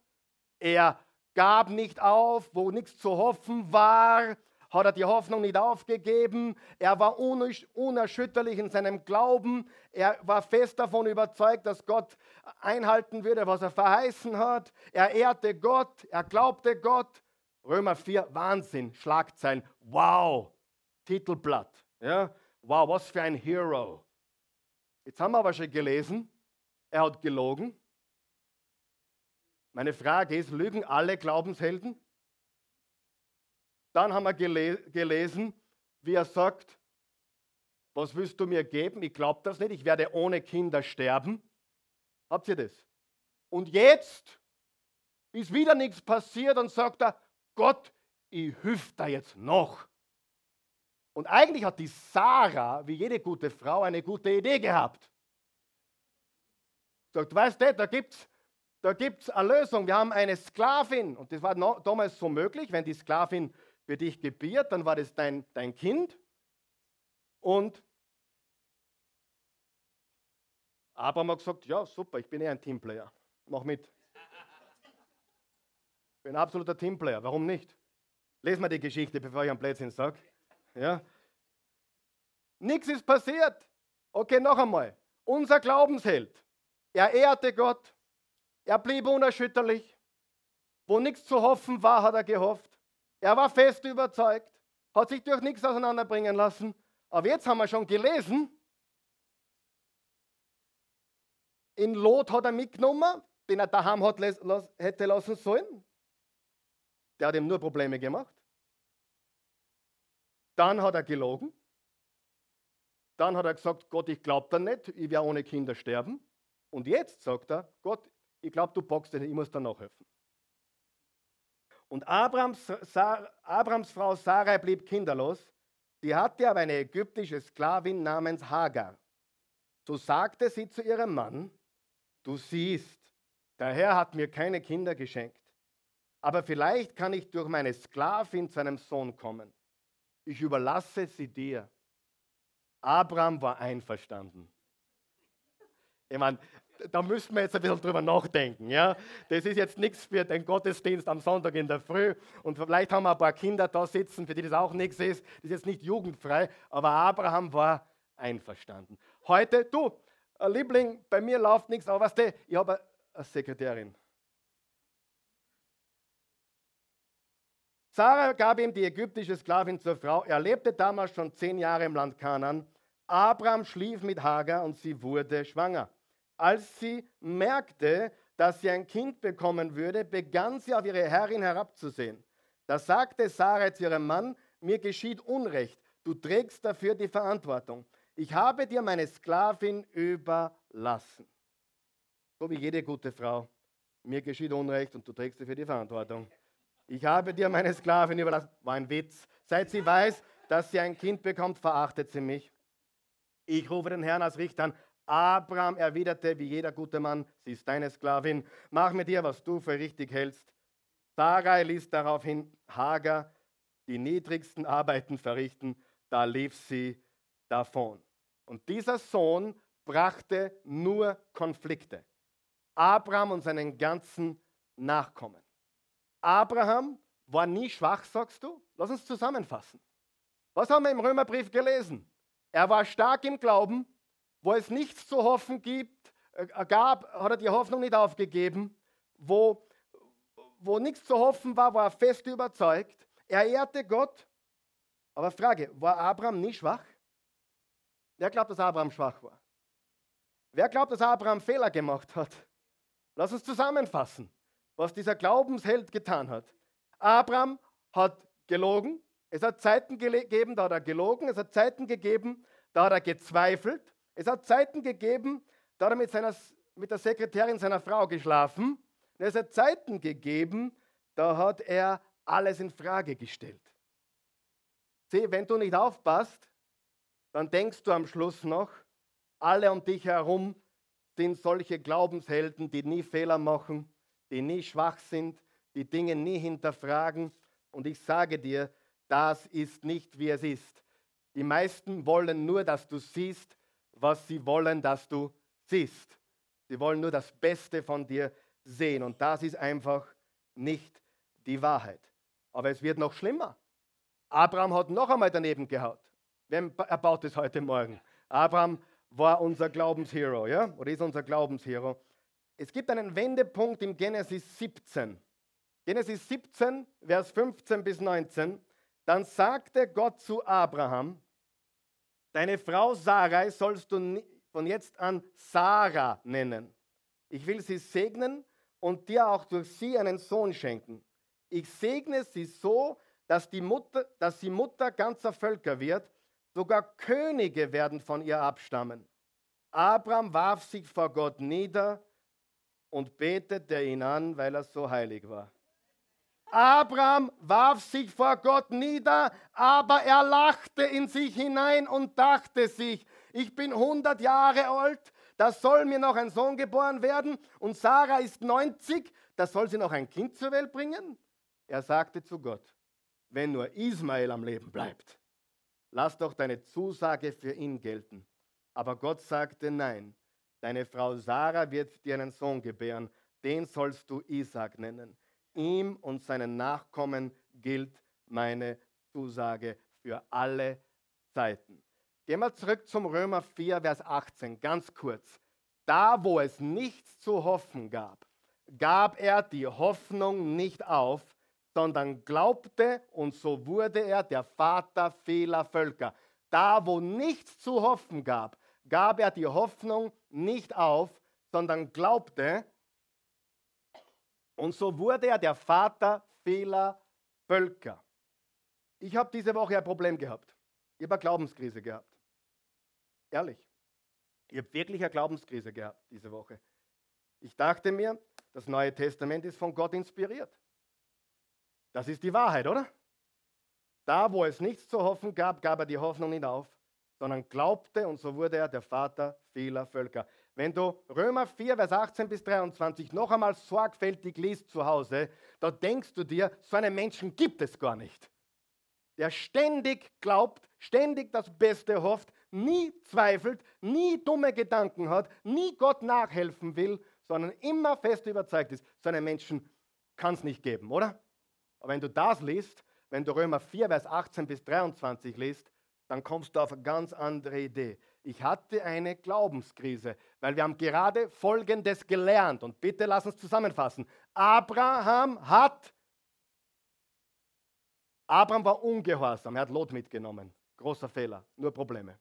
Er gab nicht auf, wo nichts zu hoffen war, hat er die Hoffnung nicht aufgegeben. Er war unerschütterlich in seinem Glauben. Er war fest davon überzeugt, dass Gott einhalten würde, was er verheißen hat. Er ehrte Gott, er glaubte Gott. Römer 4, Wahnsinn, Schlagzeilen. Wow, Titelblatt. Ja? Wow, was für ein Hero. Jetzt haben wir aber schon gelesen, er hat gelogen. Meine Frage ist, lügen alle Glaubenshelden? Dann haben wir gele gelesen, wie er sagt, was willst du mir geben? Ich glaube das nicht, ich werde ohne Kinder sterben. Habt ihr das? Und jetzt ist wieder nichts passiert und sagt er, Gott, ich hüpfe da jetzt noch. Und eigentlich hat die Sarah, wie jede gute Frau, eine gute Idee gehabt. Sagt, weißt du, da gibt es da gibt's eine Lösung. Wir haben eine Sklavin. Und das war damals so möglich, wenn die Sklavin für dich gebiert, dann war das dein, dein Kind. Und Abraham hat gesagt, ja super, ich bin eh ein Teamplayer. Mach mit. Ich bin ein absoluter Teamplayer. Warum nicht? Lesen wir die Geschichte, bevor ich am Plätzchen sage. Ja. Nichts ist passiert. Okay, noch einmal. Unser Glaubensheld. Er ehrte Gott. Er blieb unerschütterlich. Wo nichts zu hoffen war, hat er gehofft. Er war fest überzeugt, hat sich durch nichts auseinanderbringen lassen. Aber jetzt haben wir schon gelesen, in Lot hat er mitgenommen, den er daheim hat, hätte lassen sollen. Der hat ihm nur Probleme gemacht. Dann hat er gelogen. Dann hat er gesagt, Gott, ich glaube da nicht, ich werde ohne Kinder sterben. Und jetzt sagt er, Gott, ich glaube, du bockst nicht, ich muss da nachhelfen. Und Abrams, Abrams Frau Sarai blieb kinderlos. Sie hatte aber eine ägyptische Sklavin namens Hagar. So sagte sie zu ihrem Mann, du siehst, der Herr hat mir keine Kinder geschenkt, aber vielleicht kann ich durch meine Sklavin zu einem Sohn kommen. Ich überlasse sie dir. Abraham war einverstanden. Ich meine, da müssen wir jetzt ein bisschen drüber nachdenken. Ja? Das ist jetzt nichts für den Gottesdienst am Sonntag in der Früh. Und vielleicht haben wir ein paar Kinder da sitzen, für die das auch nichts ist. Das ist jetzt nicht jugendfrei, aber Abraham war einverstanden. Heute, du, Liebling, bei mir läuft nichts, aber was weißt du, ich habe eine Sekretärin. Sarah gab ihm die ägyptische Sklavin zur Frau. Er lebte damals schon zehn Jahre im Land Kanan. Abraham schlief mit Hagar und sie wurde schwanger. Als sie merkte, dass sie ein Kind bekommen würde, begann sie auf ihre Herrin herabzusehen. Da sagte Sarah zu ihrem Mann, mir geschieht Unrecht, du trägst dafür die Verantwortung. Ich habe dir meine Sklavin überlassen. So wie jede gute Frau. Mir geschieht Unrecht und du trägst dafür die Verantwortung. Ich habe dir meine Sklavin überlassen. War ein Witz. Seit sie weiß, dass sie ein Kind bekommt, verachtet sie mich. Ich rufe den Herrn als Richter an. Abraham erwiderte wie jeder gute Mann, sie ist deine Sklavin, mach mit ihr, was du für richtig hältst. Sarai ließ daraufhin Hagar die niedrigsten Arbeiten verrichten, da lief sie davon. Und dieser Sohn brachte nur Konflikte. Abraham und seinen ganzen Nachkommen. Abraham war nie schwach, sagst du? Lass uns zusammenfassen. Was haben wir im Römerbrief gelesen? Er war stark im Glauben, wo es nichts zu hoffen gibt, äh, gab, hat er die Hoffnung nicht aufgegeben. Wo, wo nichts zu hoffen war, war er fest überzeugt. Er ehrte Gott. Aber Frage, war Abraham nie schwach? Wer glaubt, dass Abraham schwach war? Wer glaubt, dass Abraham Fehler gemacht hat? Lass uns zusammenfassen, was dieser Glaubensheld getan hat. Abraham hat gelogen. Es hat Zeiten gegeben, da hat er gelogen. Es hat Zeiten gegeben, da hat er gezweifelt. Es hat Zeiten gegeben, da hat er mit, seiner, mit der Sekretärin seiner Frau geschlafen. Und es hat Zeiten gegeben, da hat er alles in Frage gestellt. Sieh, wenn du nicht aufpasst, dann denkst du am Schluss noch, alle um dich herum sind solche Glaubenshelden, die nie Fehler machen, die nie schwach sind, die Dinge nie hinterfragen. Und ich sage dir, das ist nicht, wie es ist. Die meisten wollen nur, dass du siehst, was sie wollen, dass du siehst. Sie wollen nur das Beste von dir sehen. Und das ist einfach nicht die Wahrheit. Aber es wird noch schlimmer. Abraham hat noch einmal daneben gehaut. Wer erbaut es heute Morgen? Abraham war unser Glaubenshero, ja? Oder ist unser Glaubenshero. Es gibt einen Wendepunkt in Genesis 17. Genesis 17, Vers 15 bis 19. Dann sagte Gott zu Abraham, deine Frau Sarai sollst du von jetzt an Sarah nennen. Ich will sie segnen und dir auch durch sie einen Sohn schenken. Ich segne sie so, dass, die Mutter, dass sie Mutter ganzer Völker wird Sogar Könige werden von ihr abstammen. Abraham warf sich vor Gott nieder und betete ihn an, weil er so heilig war. Abraham warf sich vor Gott nieder, aber er lachte in sich hinein und dachte sich, ich bin 100 Jahre alt, da soll mir noch ein Sohn geboren werden und Sarah ist 90, da soll sie noch ein Kind zur Welt bringen? Er sagte zu Gott, wenn nur Ismael am Leben bleibt lass doch deine Zusage für ihn gelten. Aber Gott sagte, nein, deine Frau Sarah wird dir einen Sohn gebären, den sollst du Isaac nennen. Ihm und seinen Nachkommen gilt meine Zusage für alle Zeiten. Gehen wir zurück zum Römer 4, Vers 18, ganz kurz. Da, wo es nichts zu hoffen gab, gab er die Hoffnung nicht auf, sondern glaubte und so wurde er der Vater vieler Völker. Da, wo nichts zu hoffen gab, gab er die Hoffnung nicht auf, sondern glaubte und so wurde er der Vater vieler Völker. Ich habe diese Woche ein Problem gehabt. Ich habe eine Glaubenskrise gehabt. Ehrlich. Ich habe wirklich eine Glaubenskrise gehabt diese Woche. Ich dachte mir, das Neue Testament ist von Gott inspiriert. Das ist die Wahrheit, oder? Da, wo es nichts zu hoffen gab, gab er die Hoffnung nicht auf, sondern glaubte und so wurde er der Vater vieler Völker. Wenn du Römer 4, Vers 18 bis 23 noch einmal sorgfältig liest zu Hause, da denkst du dir, so einen Menschen gibt es gar nicht. Der ständig glaubt, ständig das Beste hofft, nie zweifelt, nie dumme Gedanken hat, nie Gott nachhelfen will, sondern immer fest überzeugt ist. So einen Menschen kann es nicht geben, oder? Aber wenn du das liest, wenn du Römer 4, Vers 18 bis 23 liest, dann kommst du auf eine ganz andere Idee. Ich hatte eine Glaubenskrise, weil wir haben gerade Folgendes gelernt. Und bitte lass uns zusammenfassen. Abraham hat, Abraham war ungehorsam, er hat Lot mitgenommen. Großer Fehler, nur Probleme.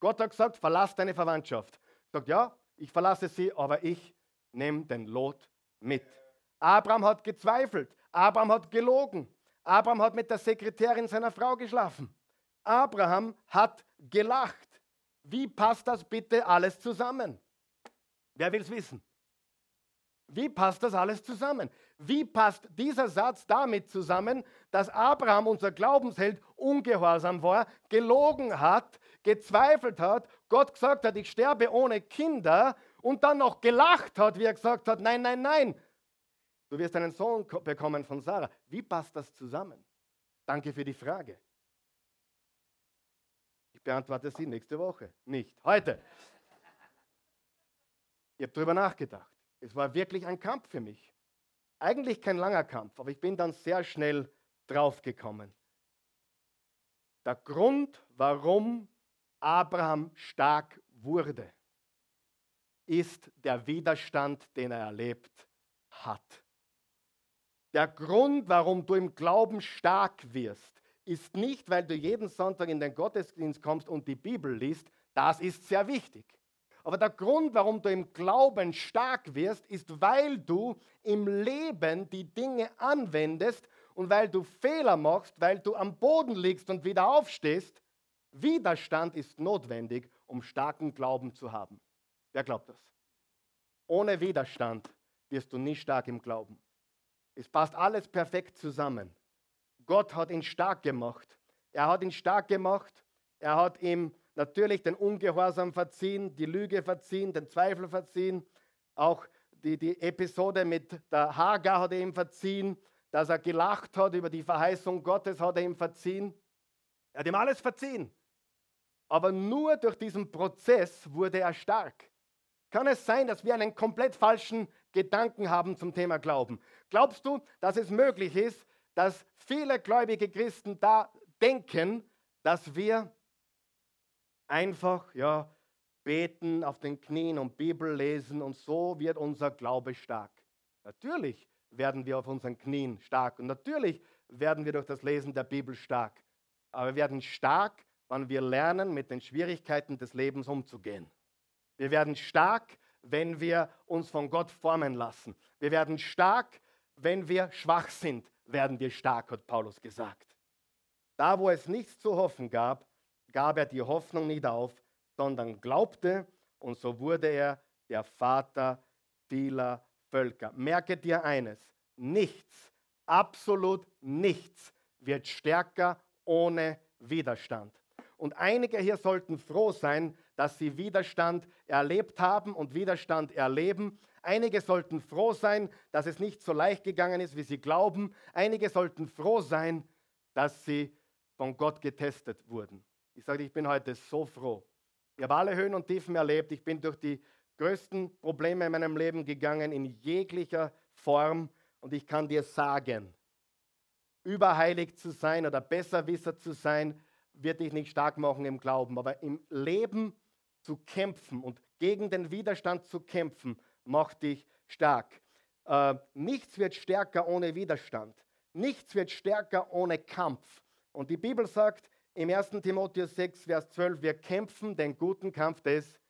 Gott hat gesagt, verlass deine Verwandtschaft. Sagt, ja, ich verlasse sie, aber ich nehme den Lot mit. Abraham hat gezweifelt. Abraham hat gelogen. Abraham hat mit der Sekretärin seiner Frau geschlafen. Abraham hat gelacht. Wie passt das bitte alles zusammen? Wer will es wissen? Wie passt das alles zusammen? Wie passt dieser Satz damit zusammen, dass Abraham, unser Glaubensheld, ungehorsam war, gelogen hat, gezweifelt hat, Gott gesagt hat, ich sterbe ohne Kinder und dann noch gelacht hat, wie er gesagt hat, nein, nein, nein, Du wirst einen Sohn bekommen von Sarah. Wie passt das zusammen? Danke für die Frage. Ich beantworte sie nächste Woche, nicht heute. Ich habe darüber nachgedacht. Es war wirklich ein Kampf für mich. Eigentlich kein langer Kampf, aber ich bin dann sehr schnell draufgekommen. Der Grund, warum Abraham stark wurde, ist der Widerstand, den er erlebt hat. Der Grund, warum du im Glauben stark wirst, ist nicht, weil du jeden Sonntag in den Gottesdienst kommst und die Bibel liest. Das ist sehr wichtig. Aber der Grund, warum du im Glauben stark wirst, ist, weil du im Leben die Dinge anwendest und weil du Fehler machst, weil du am Boden liegst und wieder aufstehst. Widerstand ist notwendig, um starken Glauben zu haben. Wer glaubt das? Ohne Widerstand wirst du nicht stark im Glauben. Es passt alles perfekt zusammen. Gott hat ihn stark gemacht. Er hat ihn stark gemacht. Er hat ihm natürlich den Ungehorsam verziehen, die Lüge verziehen, den Zweifel verziehen. Auch die, die Episode mit der Hagar hat er ihm verziehen. Dass er gelacht hat über die Verheißung Gottes, hat er ihm verziehen. Er hat ihm alles verziehen. Aber nur durch diesen Prozess wurde er stark. Kann es sein, dass wir einen komplett falschen Gedanken haben zum Thema Glauben? Glaubst du, dass es möglich ist, dass viele gläubige Christen da denken, dass wir einfach ja, beten auf den Knien und Bibel lesen und so wird unser Glaube stark? Natürlich werden wir auf unseren Knien stark und natürlich werden wir durch das Lesen der Bibel stark. Aber wir werden stark, wenn wir lernen, mit den Schwierigkeiten des Lebens umzugehen. Wir werden stark, wenn wir uns von Gott formen lassen. Wir werden stark, wenn wir schwach sind, werden wir stark, hat Paulus gesagt. Da, wo es nichts zu hoffen gab, gab er die Hoffnung nicht auf, sondern glaubte und so wurde er der Vater vieler Völker. Merke dir eines, nichts, absolut nichts wird stärker ohne Widerstand. Und einige hier sollten froh sein, dass sie Widerstand erlebt haben und Widerstand erleben. Einige sollten froh sein, dass es nicht so leicht gegangen ist, wie sie glauben. Einige sollten froh sein, dass sie von Gott getestet wurden. Ich sage, ich bin heute so froh. Ich habe alle Höhen und Tiefen erlebt. Ich bin durch die größten Probleme in meinem Leben gegangen, in jeglicher Form. Und ich kann dir sagen, überheilig zu sein oder Besserwisser zu sein, wird dich nicht stark machen im Glauben, aber im Leben zu kämpfen und gegen den Widerstand zu kämpfen, macht dich stark. Äh, nichts wird stärker ohne Widerstand. Nichts wird stärker ohne Kampf. Und die Bibel sagt im 1. Timotheus 6, Vers 12, wir kämpfen den guten Kampf des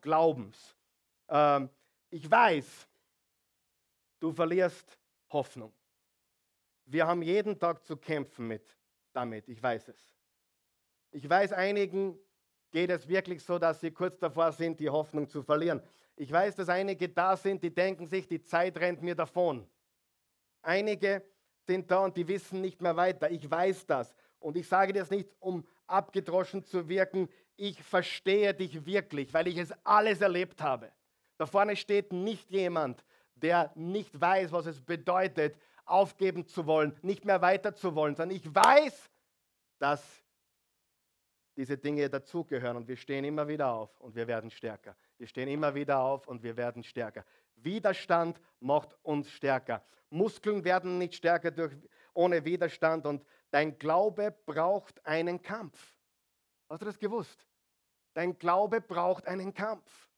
Glaubens. Äh, ich weiß, du verlierst Hoffnung. Wir haben jeden Tag zu kämpfen mit damit, ich weiß es. Ich weiß, einigen geht es wirklich so, dass sie kurz davor sind, die Hoffnung zu verlieren. Ich weiß, dass einige da sind, die denken sich, die Zeit rennt mir davon. Einige sind da und die wissen nicht mehr weiter. Ich weiß das. Und ich sage das nicht, um abgedroschen zu wirken. Ich verstehe dich wirklich, weil ich es alles erlebt habe. Da vorne steht nicht jemand, der nicht weiß, was es bedeutet, aufgeben zu wollen, nicht mehr weiter zu wollen, sondern ich weiß, dass diese Dinge dazugehören und wir stehen immer wieder auf und wir werden stärker. Wir stehen immer wieder auf und wir werden stärker. Widerstand macht uns stärker. Muskeln werden nicht stärker durch, ohne Widerstand und dein Glaube braucht einen Kampf. Hast du das gewusst? Dein Glaube braucht einen Kampf.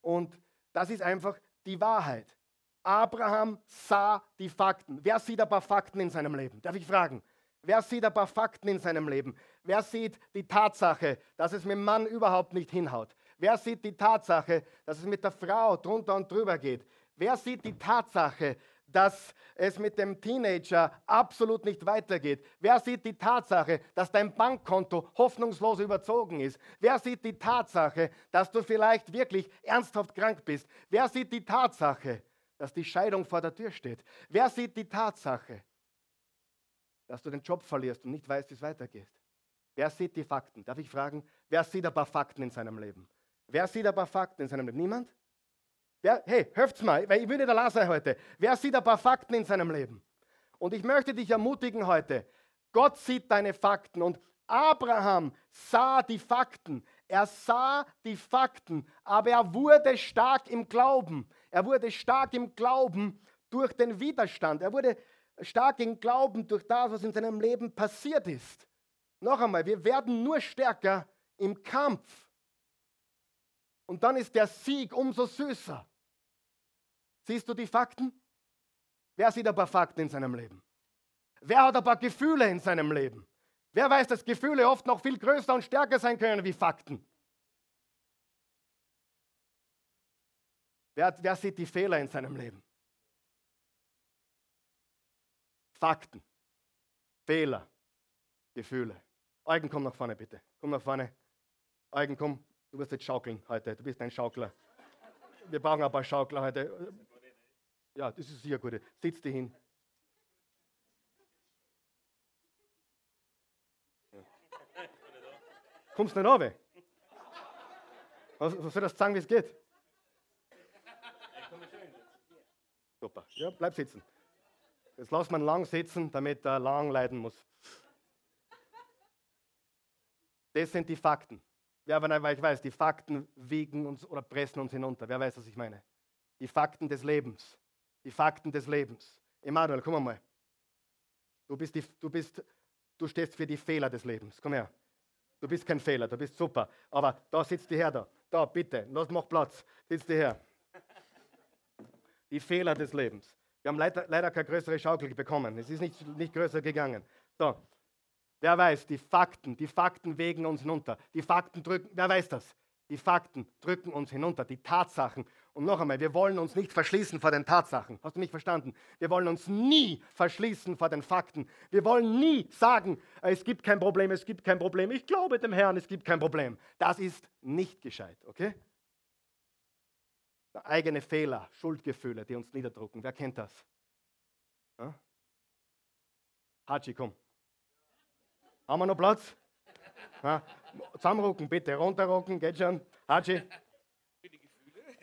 Und das ist einfach die Wahrheit. Abraham sah die Fakten. Wer sieht ein paar Fakten in seinem Leben? Darf ich fragen? Wer sieht ein paar Fakten in seinem Leben? Wer sieht die Tatsache, dass es mit dem Mann überhaupt nicht hinhaut? Wer sieht die Tatsache, dass es mit der Frau drunter und drüber geht? Wer sieht die Tatsache, dass es mit dem Teenager absolut nicht weitergeht? Wer sieht die Tatsache, dass dein Bankkonto hoffnungslos überzogen ist? Wer sieht die Tatsache, dass du vielleicht wirklich ernsthaft krank bist? Wer sieht die Tatsache, dass die Scheidung vor der Tür steht? Wer sieht die Tatsache, dass du den Job verlierst und nicht weißt, wie es weitergeht. Wer sieht die Fakten? Darf ich fragen, wer sieht ein paar Fakten in seinem Leben? Wer sieht ein paar Fakten in seinem Leben? Niemand? Wer, hey, hört's mal, weil ich will nicht allein sein heute. Wer sieht ein paar Fakten in seinem Leben? Und ich möchte dich ermutigen heute. Gott sieht deine Fakten und Abraham sah die Fakten. Er sah die Fakten, aber er wurde stark im Glauben. Er wurde stark im Glauben durch den Widerstand. Er wurde stark im Glauben durch das, was in seinem Leben passiert ist. Noch einmal, wir werden nur stärker im Kampf. Und dann ist der Sieg umso süßer. Siehst du die Fakten? Wer sieht ein paar Fakten in seinem Leben? Wer hat ein paar Gefühle in seinem Leben? Wer weiß, dass Gefühle oft noch viel größer und stärker sein können wie Fakten? Wer, wer sieht die Fehler in seinem Leben? Fakten, Fehler, Gefühle. Eugen, komm nach vorne bitte. Komm nach vorne. Eugen, komm. Du wirst jetzt schaukeln heute. Du bist ein Schaukler. Wir brauchen ein paar Schaukler heute. Ja, das ist sicher gut. Sitz dich hin. Kommst du nicht runter? Was, soll das sagen, wie es geht? Super. Ja, bleib sitzen. Jetzt lass man lang sitzen, damit er lang leiden muss. Das sind die Fakten. Wer aber ich weiß, die Fakten wiegen uns oder pressen uns hinunter. Wer weiß, was ich meine? Die Fakten des Lebens. Die Fakten des Lebens. Emanuel, komm mal. Du, bist die, du, bist, du stehst für die Fehler des Lebens. Komm her. Du bist kein Fehler, du bist super. Aber da sitzt die her da. Da, bitte, lass, mach Platz. Sitz die her. Die Fehler des Lebens. Wir haben leider, leider keine größere Schaukel bekommen. Es ist nicht, nicht größer gegangen. So. Wer weiß, die Fakten, die Fakten wägen uns hinunter. Die Fakten drücken, wer weiß das? Die Fakten drücken uns hinunter, die Tatsachen. Und noch einmal, wir wollen uns nicht verschließen vor den Tatsachen. Hast du mich verstanden? Wir wollen uns nie verschließen vor den Fakten. Wir wollen nie sagen, es gibt kein Problem, es gibt kein Problem. Ich glaube dem Herrn, es gibt kein Problem. Das ist nicht gescheit, okay? Eigene Fehler, Schuldgefühle, die uns niederdrucken. Wer kennt das? Ja? Haji, komm. Haben wir noch Platz? Ja? Zusammenrucken, bitte. Runterrucken, geht schon. Haji.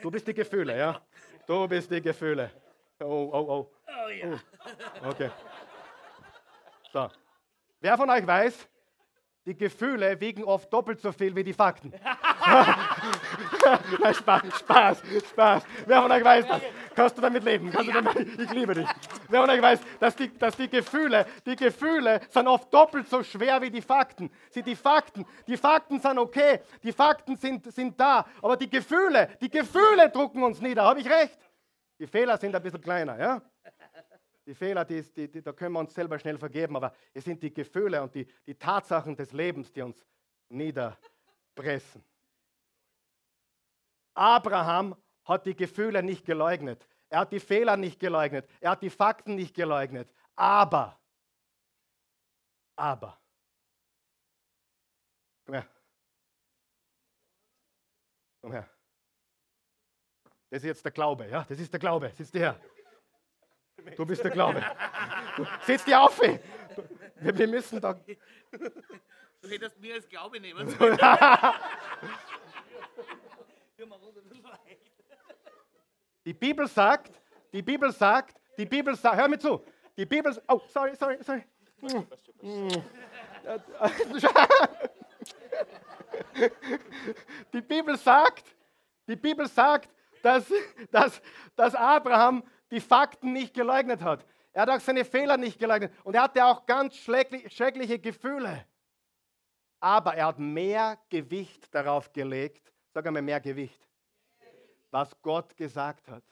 Du bist die Gefühle, ja? Du bist die Gefühle. Oh, oh, oh. Oh ja. Oh. Okay. So. Wer von euch weiß, die Gefühle wiegen oft doppelt so viel wie die Fakten. Spaß, Spaß, Spaß. Wer von euch weiß das? Kannst du damit leben? Kannst du damit, ich liebe dich. Wer von euch weiß, dass die, dass die Gefühle, die Gefühle sind oft doppelt so schwer wie die Fakten. Sie, die Fakten, die Fakten sind okay, die Fakten sind, sind da, aber die Gefühle, die Gefühle drucken uns nieder. Habe ich recht? Die Fehler sind ein bisschen kleiner, ja? Die Fehler, die, die, die, da können wir uns selber schnell vergeben, aber es sind die Gefühle und die, die Tatsachen des Lebens, die uns niederpressen. Abraham hat die Gefühle nicht geleugnet. Er hat die Fehler nicht geleugnet. Er hat die Fakten nicht geleugnet. Aber, aber, komm her. Komm her. Das ist jetzt der Glaube, ja? Das ist der Glaube. Sitz dir her. Du bist der Glaube. Du, setz dir auf. Wir, wir müssen da. Du hättest mir als Glaube nehmen sollen. Die Bibel sagt, die Bibel sagt, die Bibel sagt, hör mir zu, die Bibel, oh, sorry, sorry, sorry. Die Bibel sagt, die Bibel sagt, dass, dass, dass Abraham die Fakten nicht geleugnet hat. Er hat auch seine Fehler nicht geleugnet. Und er hatte auch ganz schreckliche Gefühle. Aber er hat mehr Gewicht darauf gelegt, sag einmal mehr Gewicht, was Gott gesagt hat.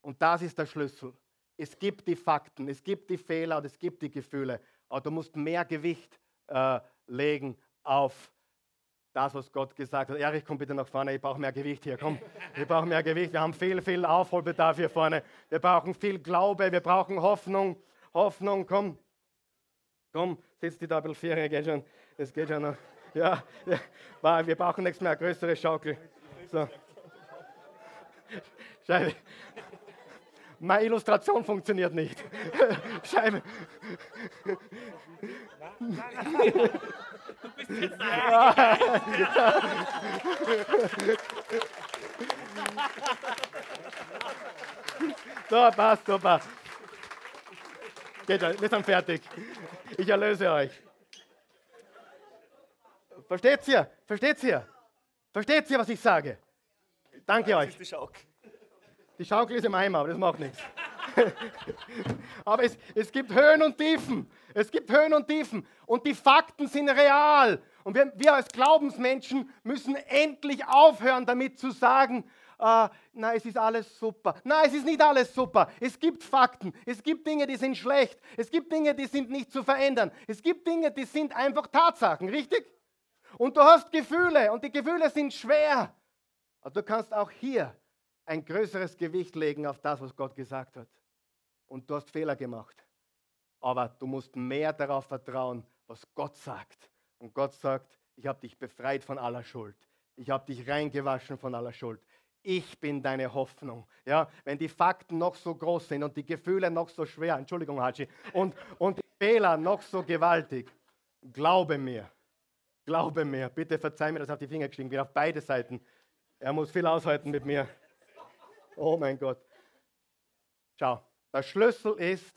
Und das ist der Schlüssel. Es gibt die Fakten, es gibt die Fehler und es gibt die Gefühle. Aber du musst mehr Gewicht äh, legen auf das, was Gott gesagt hat. Erich, komm bitte nach vorne, ich brauche mehr Gewicht hier. Komm, wir brauchen mehr Gewicht. Wir haben viel, viel Aufholbedarf hier vorne. Wir brauchen viel Glaube, wir brauchen Hoffnung. Hoffnung, komm. Komm, sitzt die bisschen Ferien, geht schon. Es geht schon noch. Ja, ja, wir brauchen nichts mehr, größere Schaukel. So. Scheibe. Meine Illustration funktioniert nicht. Scheibe. Du bist jetzt So, passt, super. Geht, wir sind fertig. Ich erlöse euch. Versteht ihr? Versteht ihr? Versteht ihr, was ich sage? Danke euch. Die Schaukel ist im Eimer, aber das macht nichts. aber es, es gibt Höhen und Tiefen. Es gibt Höhen und Tiefen. Und die Fakten sind real. Und wir, wir als Glaubensmenschen müssen endlich aufhören, damit zu sagen, äh, na, es ist alles super. Nein, es ist nicht alles super. Es gibt Fakten. Es gibt Dinge, die sind schlecht. Es gibt Dinge, die sind nicht zu verändern. Es gibt Dinge, die sind einfach Tatsachen, richtig? Und du hast Gefühle und die Gefühle sind schwer. Aber du kannst auch hier ein größeres Gewicht legen auf das, was Gott gesagt hat. Und du hast Fehler gemacht. Aber du musst mehr darauf vertrauen, was Gott sagt. Und Gott sagt, ich habe dich befreit von aller Schuld. Ich habe dich reingewaschen von aller Schuld. Ich bin deine Hoffnung. Ja, wenn die Fakten noch so groß sind und die Gefühle noch so schwer, Entschuldigung, Haji, und, und die Fehler noch so gewaltig, glaube mir, glaube mir, bitte verzeih mir, dass auf die Finger gestiegen bin, auf beide Seiten. Er muss viel aushalten mit mir. Oh mein Gott. Schau, der Schlüssel ist,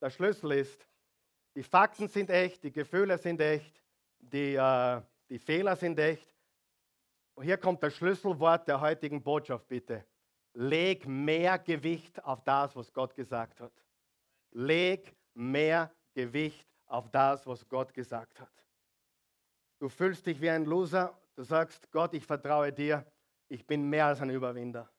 der Schlüssel ist, die Fakten sind echt, die Gefühle sind echt, die, äh, die Fehler sind echt. Und hier kommt das Schlüsselwort der heutigen Botschaft, bitte. Leg mehr Gewicht auf das, was Gott gesagt hat. Leg mehr Gewicht auf das, was Gott gesagt hat. Du fühlst dich wie ein Loser, du sagst, Gott, ich vertraue dir, ich bin mehr als ein Überwinder.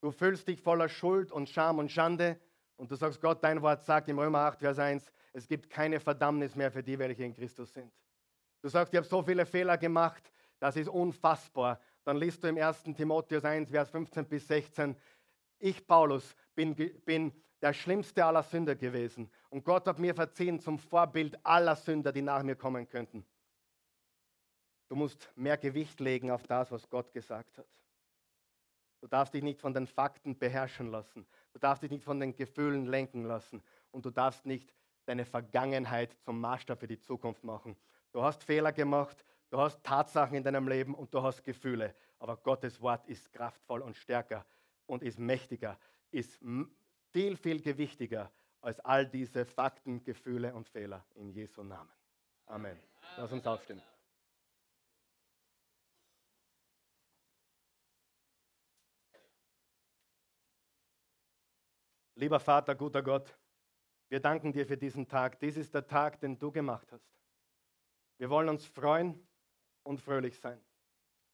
Du fühlst dich voller Schuld und Scham und Schande und du sagst, Gott, dein Wort sagt im Römer 8, Vers 1, es gibt keine Verdammnis mehr für die, welche in Christus sind. Du sagst, ich habe so viele Fehler gemacht, das ist unfassbar. Dann liest du im 1. Timotheus 1, Vers 15 bis 16, ich, Paulus, bin, bin der schlimmste aller Sünder gewesen. Und Gott hat mir verziehen zum Vorbild aller Sünder, die nach mir kommen könnten. Du musst mehr Gewicht legen auf das, was Gott gesagt hat. Du darfst dich nicht von den Fakten beherrschen lassen. Du darfst dich nicht von den Gefühlen lenken lassen. Und du darfst nicht deine Vergangenheit zum Maßstab für die Zukunft machen. Du hast Fehler gemacht, du hast Tatsachen in deinem Leben und du hast Gefühle. Aber Gottes Wort ist kraftvoll und stärker und ist mächtiger, ist viel, viel gewichtiger als all diese Fakten, Gefühle und Fehler. In Jesu Namen. Amen. Lass uns aufstehen. Lieber Vater, guter Gott, wir danken dir für diesen Tag. Dies ist der Tag, den du gemacht hast. Wir wollen uns freuen und fröhlich sein.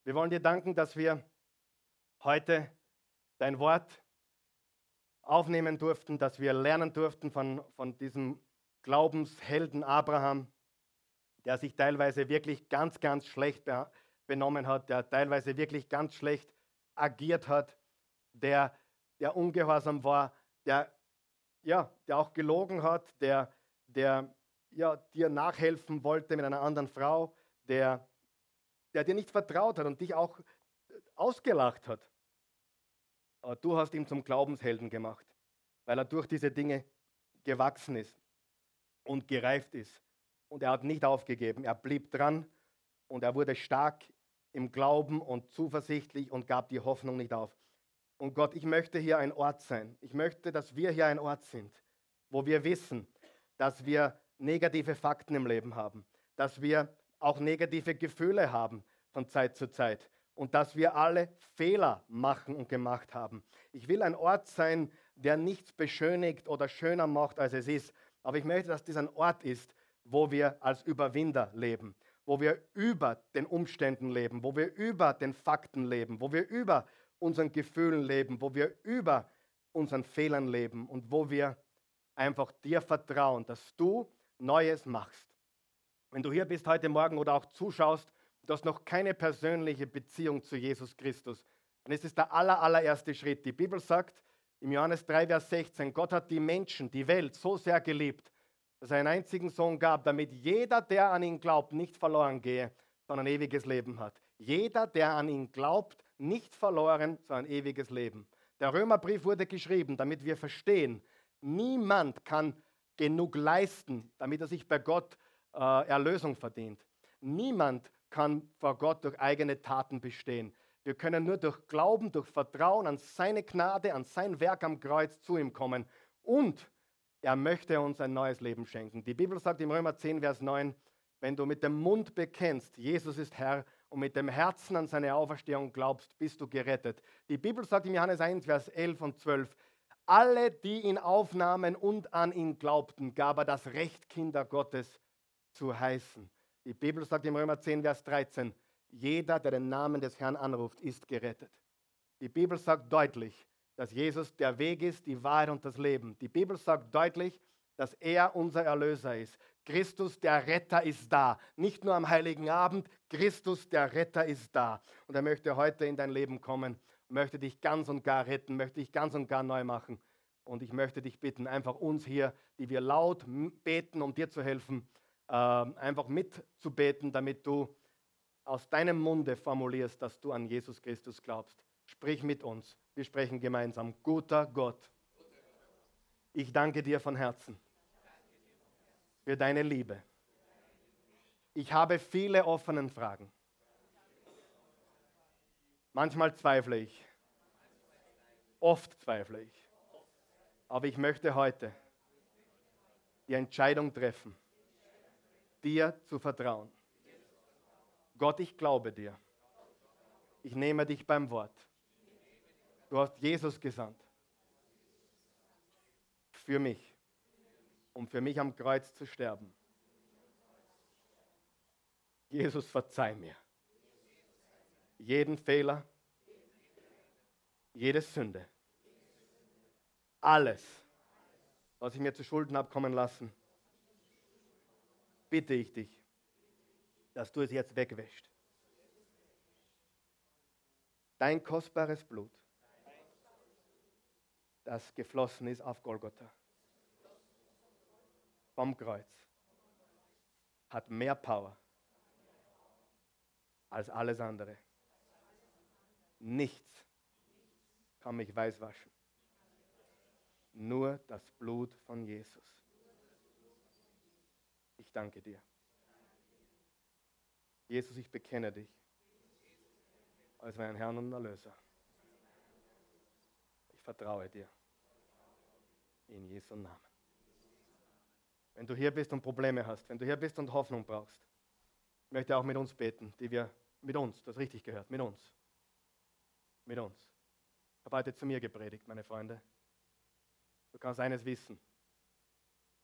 Wir wollen dir danken, dass wir heute dein Wort aufnehmen durften, dass wir lernen durften von, von diesem Glaubenshelden Abraham, der sich teilweise wirklich ganz, ganz schlecht benommen hat, der teilweise wirklich ganz schlecht agiert hat, der, der ungehorsam war, der, ja, der auch gelogen hat, der, der ja, dir nachhelfen wollte mit einer anderen Frau, der, der dir nicht vertraut hat und dich auch ausgelacht hat. Aber du hast ihn zum Glaubenshelden gemacht, weil er durch diese Dinge gewachsen ist und gereift ist. Und er hat nicht aufgegeben, er blieb dran und er wurde stark im Glauben und zuversichtlich und gab die Hoffnung nicht auf. Und Gott, ich möchte hier ein Ort sein. Ich möchte, dass wir hier ein Ort sind, wo wir wissen, dass wir negative Fakten im Leben haben, dass wir auch negative Gefühle haben von Zeit zu Zeit und dass wir alle Fehler machen und gemacht haben. Ich will ein Ort sein, der nichts beschönigt oder schöner macht, als es ist. Aber ich möchte, dass dies ein Ort ist, wo wir als Überwinder leben, wo wir über den Umständen leben, wo wir über den Fakten leben, wo wir über unseren Gefühlen leben, wo wir über unseren Fehlern leben und wo wir einfach dir vertrauen, dass du Neues machst. Wenn du hier bist heute Morgen oder auch zuschaust, du hast noch keine persönliche Beziehung zu Jesus Christus, dann ist es der aller, allererste Schritt. Die Bibel sagt im Johannes 3, Vers 16, Gott hat die Menschen, die Welt so sehr geliebt, dass er einen einzigen Sohn gab, damit jeder, der an ihn glaubt, nicht verloren gehe, sondern ein ewiges Leben hat. Jeder, der an ihn glaubt, nicht verloren, sondern ewiges Leben. Der Römerbrief wurde geschrieben, damit wir verstehen, niemand kann genug leisten, damit er sich bei Gott äh, Erlösung verdient. Niemand kann vor Gott durch eigene Taten bestehen. Wir können nur durch Glauben, durch Vertrauen an seine Gnade, an sein Werk am Kreuz zu ihm kommen. Und er möchte uns ein neues Leben schenken. Die Bibel sagt im Römer 10, Vers 9, wenn du mit dem Mund bekennst, Jesus ist Herr, und mit dem Herzen an seine Auferstehung glaubst, bist du gerettet. Die Bibel sagt im Johannes 1, Vers 11 und 12, alle, die ihn aufnahmen und an ihn glaubten, gab er das Recht, Kinder Gottes zu heißen. Die Bibel sagt im Römer 10, Vers 13, jeder, der den Namen des Herrn anruft, ist gerettet. Die Bibel sagt deutlich, dass Jesus der Weg ist, die Wahrheit und das Leben. Die Bibel sagt deutlich, dass er unser Erlöser ist. Christus, der Retter, ist da. Nicht nur am heiligen Abend, Christus, der Retter, ist da. Und er möchte heute in dein Leben kommen, möchte dich ganz und gar retten, möchte dich ganz und gar neu machen. Und ich möchte dich bitten, einfach uns hier, die wir laut beten, um dir zu helfen, äh, einfach mitzubeten, damit du aus deinem Munde formulierst, dass du an Jesus Christus glaubst. Sprich mit uns. Wir sprechen gemeinsam. Guter Gott, ich danke dir von Herzen für deine Liebe. Ich habe viele offene Fragen. Manchmal zweifle ich. Oft zweifle ich. Aber ich möchte heute die Entscheidung treffen, dir zu vertrauen. Gott, ich glaube dir. Ich nehme dich beim Wort. Du hast Jesus gesandt. Für mich. Um für mich am Kreuz zu sterben. Jesus, verzeih mir. Jeden Fehler, jede Sünde, alles, was ich mir zu Schulden habe kommen lassen, bitte ich dich, dass du es jetzt wegwäscht. Dein kostbares Blut das geflossen ist auf Golgotha. Vom Kreuz. Hat mehr Power als alles andere. Nichts kann mich weiß waschen. Nur das Blut von Jesus. Ich danke dir. Jesus, ich bekenne dich als meinen Herrn und Erlöser. Ich vertraue dir. In Jesu Namen. Wenn du hier bist und Probleme hast, wenn du hier bist und Hoffnung brauchst, möchte auch mit uns beten, die wir mit uns, das richtig gehört, mit uns. Mit uns. Ich habe heute zu mir gepredigt, meine Freunde. Du kannst eines wissen.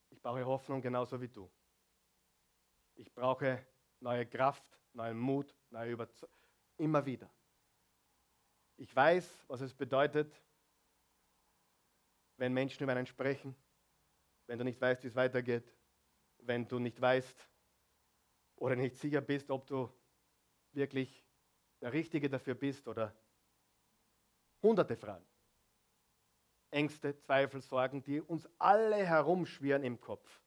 Ich brauche Hoffnung genauso wie du. Ich brauche neue Kraft, neuen Mut, neue Überzeugung. Immer wieder. Ich weiß, was es bedeutet, wenn Menschen über einen sprechen, wenn du nicht weißt, wie es weitergeht, wenn du nicht weißt oder nicht sicher bist, ob du wirklich der Richtige dafür bist oder hunderte Fragen. Ängste, Zweifel, Sorgen, die uns alle herumschwirren im Kopf.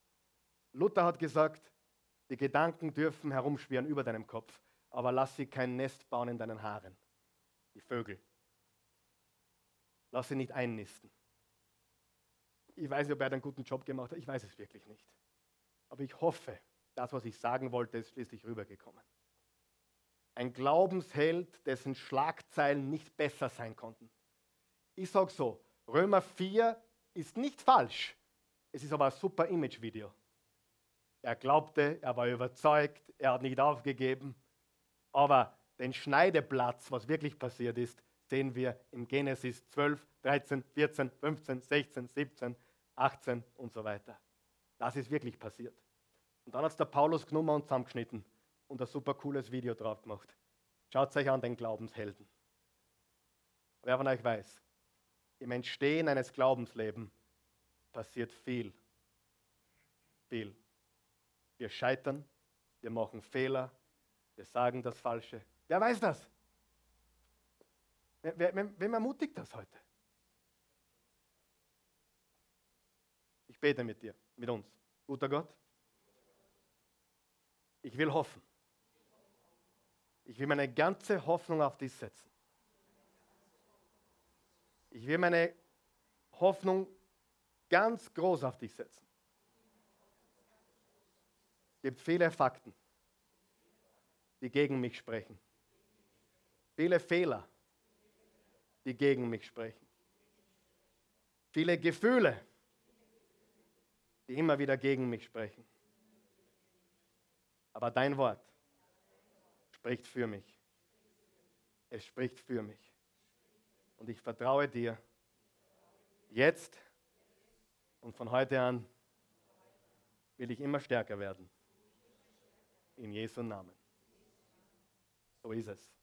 Luther hat gesagt, die Gedanken dürfen herumschwirren über deinem Kopf, aber lass sie kein Nest bauen in deinen Haaren. Die Vögel. Lass sie nicht einnisten. Ich weiß nicht, ob er einen guten Job gemacht hat. Ich weiß es wirklich nicht. Aber ich hoffe, das, was ich sagen wollte, ist schließlich rübergekommen. Ein Glaubensheld, dessen Schlagzeilen nicht besser sein konnten. Ich sage so, Römer 4 ist nicht falsch. Es ist aber ein super Image-Video. Er glaubte, er war überzeugt, er hat nicht aufgegeben. Aber den Schneideplatz, was wirklich passiert ist, sehen wir in Genesis 12, 13, 14, 15, 16, 17, 18 und so weiter. Das ist wirklich passiert. Und dann hat es der Paulus genommen und zusammengeschnitten und ein super cooles Video drauf gemacht. Schaut euch an den Glaubenshelden. Wer von euch weiß, im Entstehen eines Glaubenslebens passiert viel. Viel. Wir scheitern, wir machen Fehler, wir sagen das Falsche. Wer weiß das? Wem ermutigt das heute? Ich bete mit dir, mit uns. Guter Gott, ich will hoffen. Ich will meine ganze Hoffnung auf dich setzen. Ich will meine Hoffnung ganz groß auf dich setzen. Es gibt viele Fakten, die gegen mich sprechen. Viele Fehler, die gegen mich sprechen. Viele Gefühle, die immer wieder gegen mich sprechen. Aber dein Wort spricht für mich. Es spricht für mich. Und ich vertraue dir jetzt und von heute an will ich immer stärker werden. In Jesu Namen. So ist es.